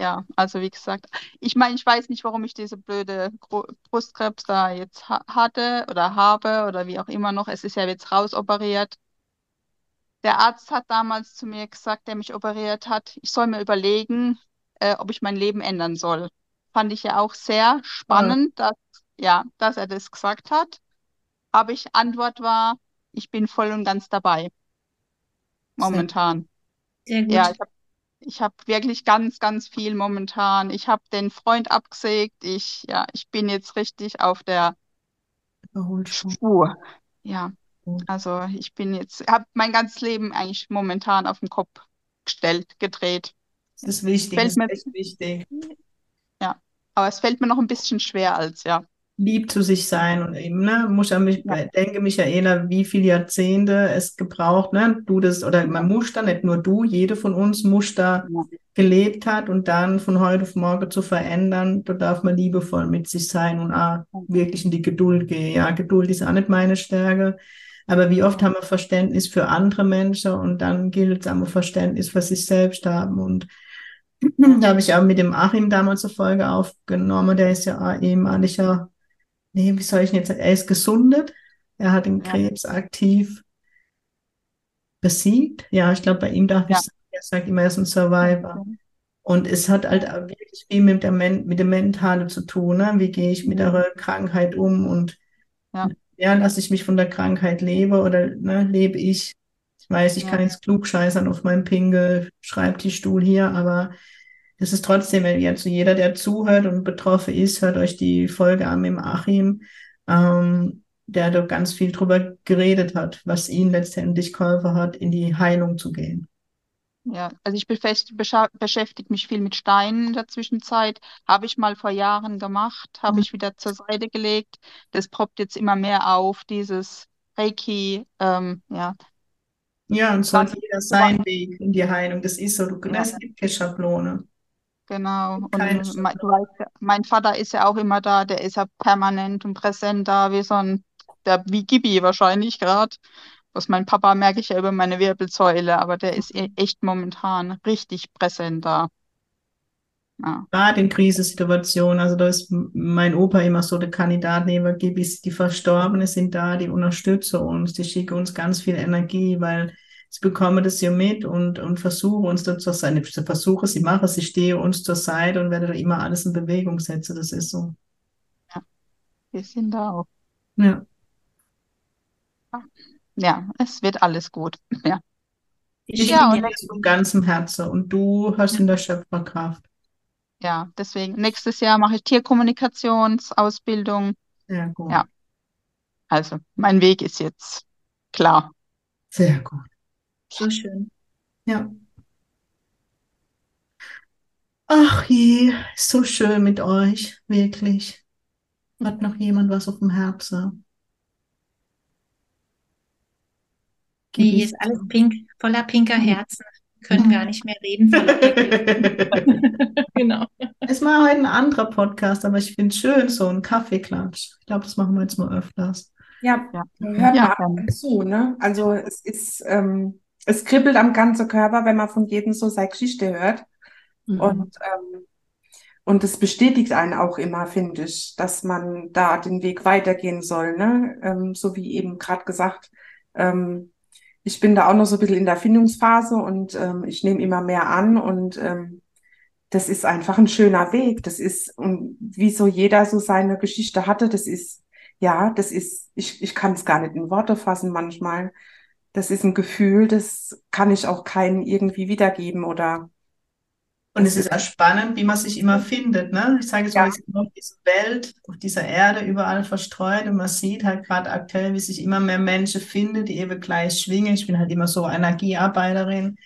Ja, also wie gesagt, ich meine, ich weiß nicht, warum ich diese blöde Brustkrebs da jetzt ha hatte oder habe oder wie auch immer noch. Es ist ja jetzt rausoperiert. Der Arzt hat damals zu mir gesagt, der mich operiert hat, ich soll mir überlegen, äh, ob ich mein Leben ändern soll. Fand ich ja auch sehr spannend, ja. dass, ja, dass er das gesagt hat. Aber ich Antwort war, ich bin voll und ganz dabei. Momentan. Sehr gut. Ja, ich habe ich habe wirklich ganz, ganz viel momentan. Ich habe den Freund abgesägt. Ich, ja, ich bin jetzt richtig auf der Spur. Ja, also ich bin jetzt, habe mein ganzes Leben eigentlich momentan auf den Kopf gestellt, gedreht. Das ist wichtig, das ist mir, echt wichtig. Ja, aber es fällt mir noch ein bisschen schwer als, ja lieb zu sich sein und eben, ne, muss an mich, ja. denke Michaela, wie viele Jahrzehnte es gebraucht, ne, du das, oder man muss da, nicht nur du, jede von uns muss da ja. gelebt hat und dann von heute auf morgen zu verändern, da darf man liebevoll mit sich sein und auch wirklich in die Geduld gehen. Ja, Geduld ist auch nicht meine Stärke. Aber wie oft haben wir Verständnis für andere Menschen und dann gilt es einmal Verständnis für sich selbst haben und da habe ich auch mit dem Achim damals eine Folge aufgenommen, der ist ja auch ehemaliger nee, wie soll ich jetzt sagen, er ist gesundet, er hat den Krebs ja. aktiv besiegt. Ja, ich glaube, bei ihm darf ja. ich sagen, er sagt immer, er ist ein Survivor. Und es hat halt wirklich viel mit, der Men mit dem Mentale zu tun. Ne? Wie gehe ich mit der Krankheit um und ja, ja lasse ich mich von der Krankheit leben oder ne, lebe ich? Ich weiß, ich ja. kann jetzt klug scheißern auf meinem Pinkel, Schreibtischstuhl hier, aber es ist trotzdem, wenn jetzt jeder, der zuhört und betroffen ist, hört euch die Folge an mit Achim, ähm, der da ganz viel drüber geredet hat, was ihn letztendlich geholfen hat, in die Heilung zu gehen. Ja, also ich beschäftige mich viel mit Steinen in der Zwischenzeit. Habe ich mal vor Jahren gemacht, habe mhm. ich wieder zur Seite gelegt. Das poppt jetzt immer mehr auf, dieses Reiki, ähm, ja. Ja, und so hat jeder seinen Weg in die Heilung. Das ist so, du, ja. es gibt keine Schablone. Genau. Und mein, du weißt, mein Vater ist ja auch immer da, der ist ja permanent und präsent da, wie so ein, der wie Gibi wahrscheinlich gerade. Was mein Papa merke ich ja über meine Wirbelsäule, aber der ist e-, echt momentan richtig präsent da. Ja. Gerade in Krisensituationen, also da ist mein Opa immer so der Kandidat neben Gibis, die Verstorbenen sind da, die unterstützen uns, die schicken uns ganz viel Energie, weil sie bekommen das ja mit und, und versuchen uns da zur Seite. Ich versuche, sie machen, sie stehe uns zur Seite und werde da immer alles in Bewegung setzen. Das ist so. Ja, wir sind da auch. Ja. Ja, es wird alles gut. Ja. Ich ja, liebe es von ganzem Herzen und du hast in der Schöpferkraft. Ja, deswegen nächstes Jahr mache ich Tierkommunikationsausbildung. Sehr gut. Ja. Also, mein Weg ist jetzt klar. Sehr gut. So schön. Ja. Ach je, so schön mit euch, wirklich. Hat noch jemand was auf dem Herzen? Wie ist alles pink, voller pinker. Herzen. Können gar nicht mehr reden. genau. Es war heute ein anderer Podcast, aber ich finde es schön, so ein Kaffeeklatsch. Ich glaube, das machen wir jetzt mal öfters. Ja, ja. hört ja. mal zu, ne? Also es ist, ähm, es kribbelt am ganzen Körper, wenn man von jedem so seine Geschichte hört. Mhm. Und, ähm, und es bestätigt einen auch immer, finde ich, dass man da den Weg weitergehen soll. Ne? Ähm, so wie eben gerade gesagt, ähm, ich bin da auch noch so ein bisschen in der Findungsphase und ähm, ich nehme immer mehr an und ähm, das ist einfach ein schöner Weg. Das ist, und wie so jeder so seine Geschichte hatte, das ist, ja, das ist, ich, ich kann es gar nicht in Worte fassen manchmal das ist ein Gefühl, das kann ich auch keinen irgendwie wiedergeben oder Und es ist auch spannend, wie man sich immer findet. Ne? Ich sage jetzt ja. mal, es auf dieser Welt, auf dieser Erde überall verstreut und man sieht halt gerade aktuell, wie sich immer mehr Menschen finden, die eben gleich schwingen. Ich bin halt immer so Energiearbeiterin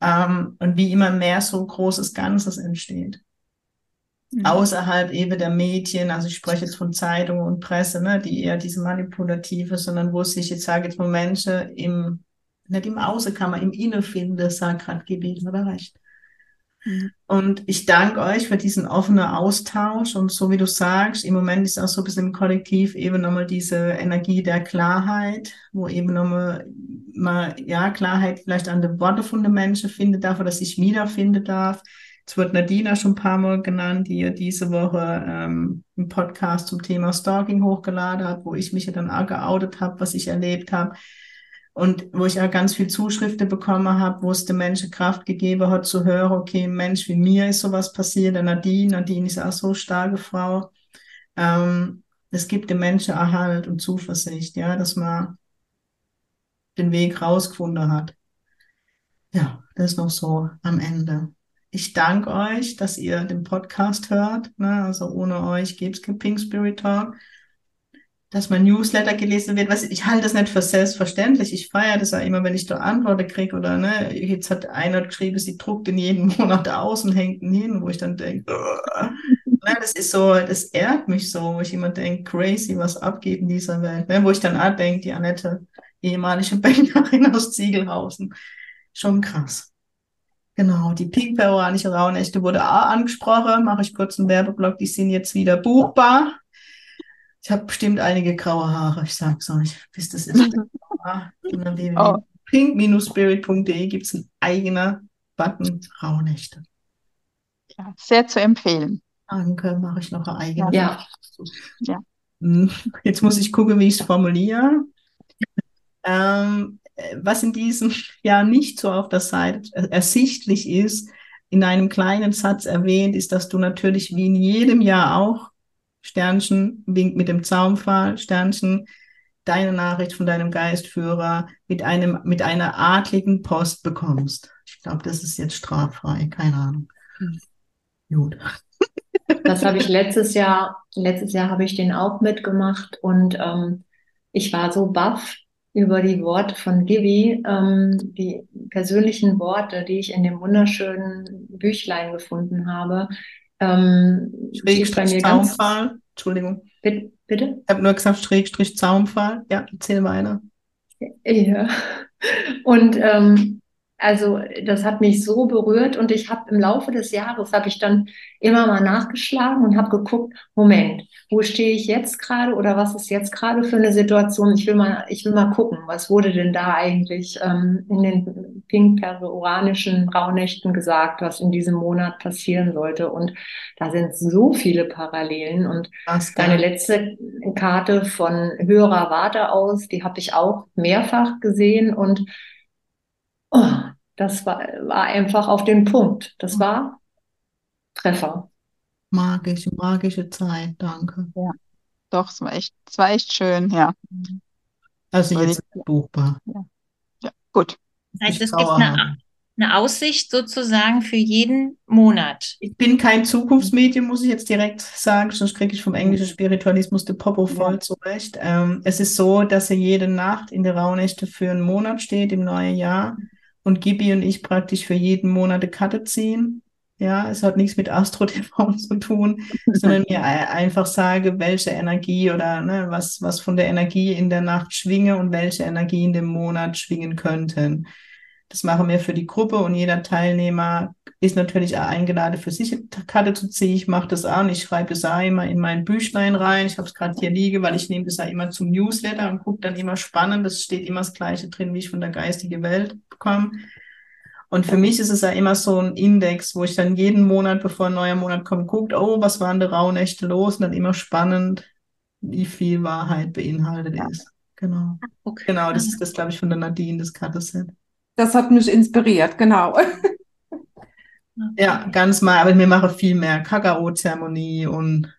ähm, und wie immer mehr so großes Ganzes entsteht. Mhm. Außerhalb eben der Medien, also ich spreche jetzt von Zeitungen und Presse, ne, die eher diese manipulative, sondern wo sich jetzt sage jetzt mal Menschen im, nicht im Außenkammer, im Innen finden, sagt gerade Gebiet, oder recht. Mhm. Und ich danke euch für diesen offenen Austausch. Und so wie du sagst, im Moment ist auch so ein bisschen im Kollektiv eben nochmal diese Energie der Klarheit, wo eben nochmal mal, ja, Klarheit vielleicht an den Worten von den Menschen finden darf oder sich wiederfinden darf. Es wird Nadina schon ein paar Mal genannt, die diese Woche ähm, einen Podcast zum Thema Stalking hochgeladen hat, wo ich mich ja dann auch geoutet habe, was ich erlebt habe. Und wo ich auch ganz viel Zuschriften bekommen habe, wo es den Menschen Kraft gegeben hat, zu hören, okay, Mensch, wie mir ist sowas passiert, Nadine, Nadine ist auch so starke Frau. Ähm, es gibt den Menschen Erhalt und Zuversicht, ja, dass man den Weg rausgefunden hat. Ja, das ist noch so am Ende. Ich danke euch, dass ihr den Podcast hört. Ne? Also ohne euch gäbe es kein Pink Spirit Talk dass mein Newsletter gelesen wird. Was, ich halte das nicht für selbstverständlich. Ich feiere das ja immer, wenn ich da Antworten kriege oder ne, jetzt hat einer geschrieben, sie druckt in jedem Monat aus und hängt ihn hin, wo ich dann denke, ne, das ist so, das ehrt mich so, wo ich immer denke, crazy, was abgeht in dieser Welt. Ne, wo ich dann auch denke, die Annette, ehemalige Bankerin aus Ziegelhausen, schon krass. Genau, die pink peruanische Rauhnächte wurde auch angesprochen. Mache ich kurz einen Werbeblock, die sind jetzt wieder buchbar. Ich habe bestimmt einige graue Haare, ich sag's euch. Bis das ist. oh. Pink-spirit.de gibt es einen eigenen Button Rauhnächte. Ja, sehr zu empfehlen. Danke, mache ich noch eine eigene. Ja. ja. Hm, jetzt muss ich gucken, wie ich es formuliere. Ähm, was in diesem Jahr nicht so auf der Seite ersichtlich ist, in einem kleinen Satz erwähnt, ist, dass du natürlich wie in jedem Jahr auch Sternchen, winkt mit dem Zaunpfahl, Sternchen, deine Nachricht von deinem Geistführer mit einem, mit einer adligen Post bekommst. Ich glaube, das ist jetzt straffrei, keine Ahnung. Hm. Gut. Das habe ich letztes Jahr, letztes Jahr habe ich den auch mitgemacht und ähm, ich war so baff über die Worte von Gibi, ähm, die persönlichen Worte, die ich in dem wunderschönen Büchlein gefunden habe. Ähm, Schrägstrich Zaunpfahl. Entschuldigung. Bitte? bitte? Ich habe nur gesagt Schrägstrich Zaunpfahl. Ja, erzähl weiter. Ja. Und ähm, also das hat mich so berührt und ich habe im Laufe des Jahres habe ich dann immer mal nachgeschlagen und habe geguckt, Moment, wo stehe ich jetzt gerade oder was ist jetzt gerade für eine Situation? Ich will mal, ich will mal gucken, was wurde denn da eigentlich ähm, in den pink-peruanischen Rauhnächten gesagt, was in diesem Monat passieren sollte. Und da sind so viele Parallelen. Und deine letzte Karte von höherer Warte aus, die habe ich auch mehrfach gesehen und Oh, das war, war einfach auf den Punkt. Das war Treffer. Magische, magische Zeit, danke. Ja, doch, es war echt, es war echt schön, ja. Also jetzt buchbar. Ja. ja, gut. Das heißt, es gibt eine, eine Aussicht sozusagen für jeden Monat. Ich bin kein Zukunftsmedium, muss ich jetzt direkt sagen, sonst kriege ich vom englischen Spiritualismus den Popo voll ja. zurecht. Ähm, es ist so, dass er jede Nacht in der Rauhnächte für einen Monat steht im neuen Jahr und Gibi und ich praktisch für jeden Monat eine Karte ziehen. Ja, es hat nichts mit Astro TV zu tun, sondern mir einfach sage, welche Energie oder ne, was, was von der Energie in der Nacht schwinge und welche Energie in dem Monat schwingen könnten. Das machen wir für die Gruppe und jeder Teilnehmer ist natürlich auch eingeladen, für sich eine Karte zu ziehen. Ich mache das auch und ich schreibe das auch immer in mein Büchlein rein. Ich habe es gerade hier liege, weil ich nehme das auch immer zum Newsletter und gucke dann immer spannend. Das steht immer das Gleiche drin, wie ich von der geistigen Welt bekomme. Und für mich ist es ja immer so ein Index, wo ich dann jeden Monat, bevor ein neuer Monat kommt, guckt, oh, was waren die Rauhnächte los? Und dann immer spannend, wie viel Wahrheit beinhaltet ist. Genau. Okay. Genau, das ist das, glaube ich, von der Nadine, das Karteset. Das hat mich inspiriert, genau. Ja, ganz mal, aber wir machen viel mehr Kakao-Zeremonie und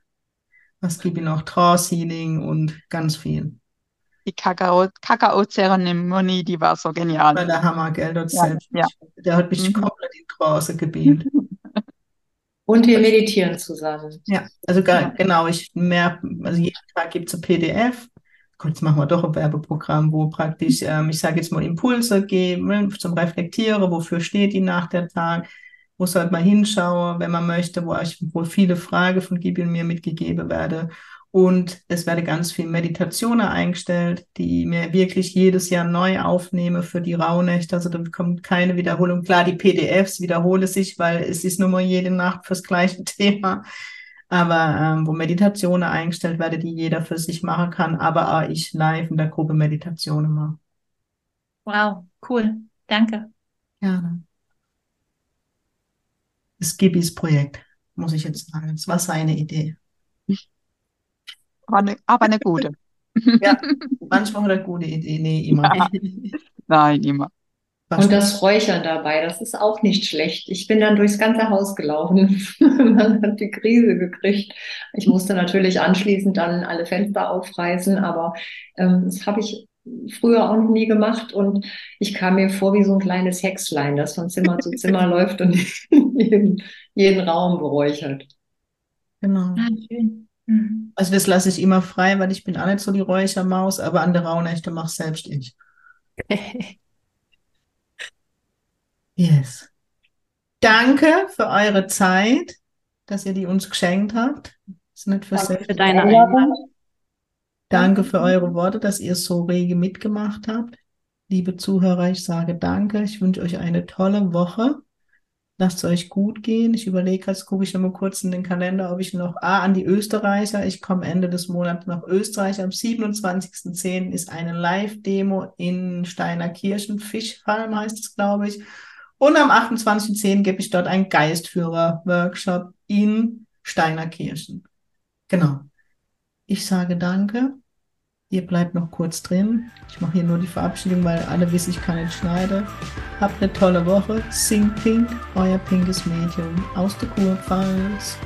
was gibt es noch? Trance-Healing und ganz viel. Die Kakao-Zeremonie, die war so genial. War der Hammer, gell? Dort ja, selbst. Ja. Der hat mich mhm. komplett in Trance gebeamt. Und wir meditieren zusammen. Ja, also ja. genau, ich mehr, also jeden Tag gibt es ein PDF. Gut, jetzt machen wir doch ein Werbeprogramm, wo praktisch, ähm, ich sage jetzt mal, Impulse geben zum Reflektieren, wofür steht die nach der Tag, wo sollte man hinschauen, wenn man möchte, wo ich wohl viele Fragen von Gibi und mir mitgegeben werde. Und es werde ganz viel Meditationen eingestellt, die mir wirklich jedes Jahr neu aufnehme für die Rauhnächte. Also da kommt keine Wiederholung. Klar, die PDFs wiederhole sich, weil es ist nur mal jede Nacht fürs gleiche Thema. Aber ähm, wo Meditationen eingestellt werde, die jeder für sich machen kann, aber auch ich live in der Gruppe Meditationen mache. Wow, cool. Danke. Gerne. Das Gibis Projekt, muss ich jetzt sagen. Es war seine Idee. Aber eine, aber eine gute. Ja, manchmal er gute Idee. Nee, immer. Ja. Nein, immer. Und das Räuchern dabei, das ist auch nicht schlecht. Ich bin dann durchs ganze Haus gelaufen. Man hat die Krise gekriegt. Ich musste natürlich anschließend dann alle Fenster aufreißen, aber ähm, das habe ich früher auch noch nie gemacht und ich kam mir vor wie so ein kleines Hexlein, das von Zimmer zu Zimmer läuft und jeden, jeden Raum beräuchert. Genau. Ah, schön. Mhm. Also das lasse ich immer frei, weil ich bin auch nicht so die Räuchermaus, aber andere Rauhnächte mache selbst ich. yes. Danke für eure Zeit, dass ihr die uns geschenkt habt. Das ist nicht für Danke für deine Einladung. Danke für eure Worte, dass ihr so rege mitgemacht habt. Liebe Zuhörer, ich sage danke. Ich wünsche euch eine tolle Woche. Lasst es euch gut gehen. Ich überlege, jetzt gucke ich noch mal kurz in den Kalender, ob ich noch, ah, an die Österreicher. Ich komme Ende des Monats nach Österreich. Am 27.10. ist eine Live-Demo in Steinerkirchen. Fischfalm heißt es, glaube ich. Und am 28.10. gebe ich dort einen Geistführer-Workshop in Steinerkirchen. Genau. Ich sage danke. Ihr bleibt noch kurz drin. Ich mache hier nur die Verabschiedung, weil alle wissen, ich kann nicht schneiden. Habt eine tolle Woche. Sing Pink, euer pinkes Medium aus der Kurpfalz.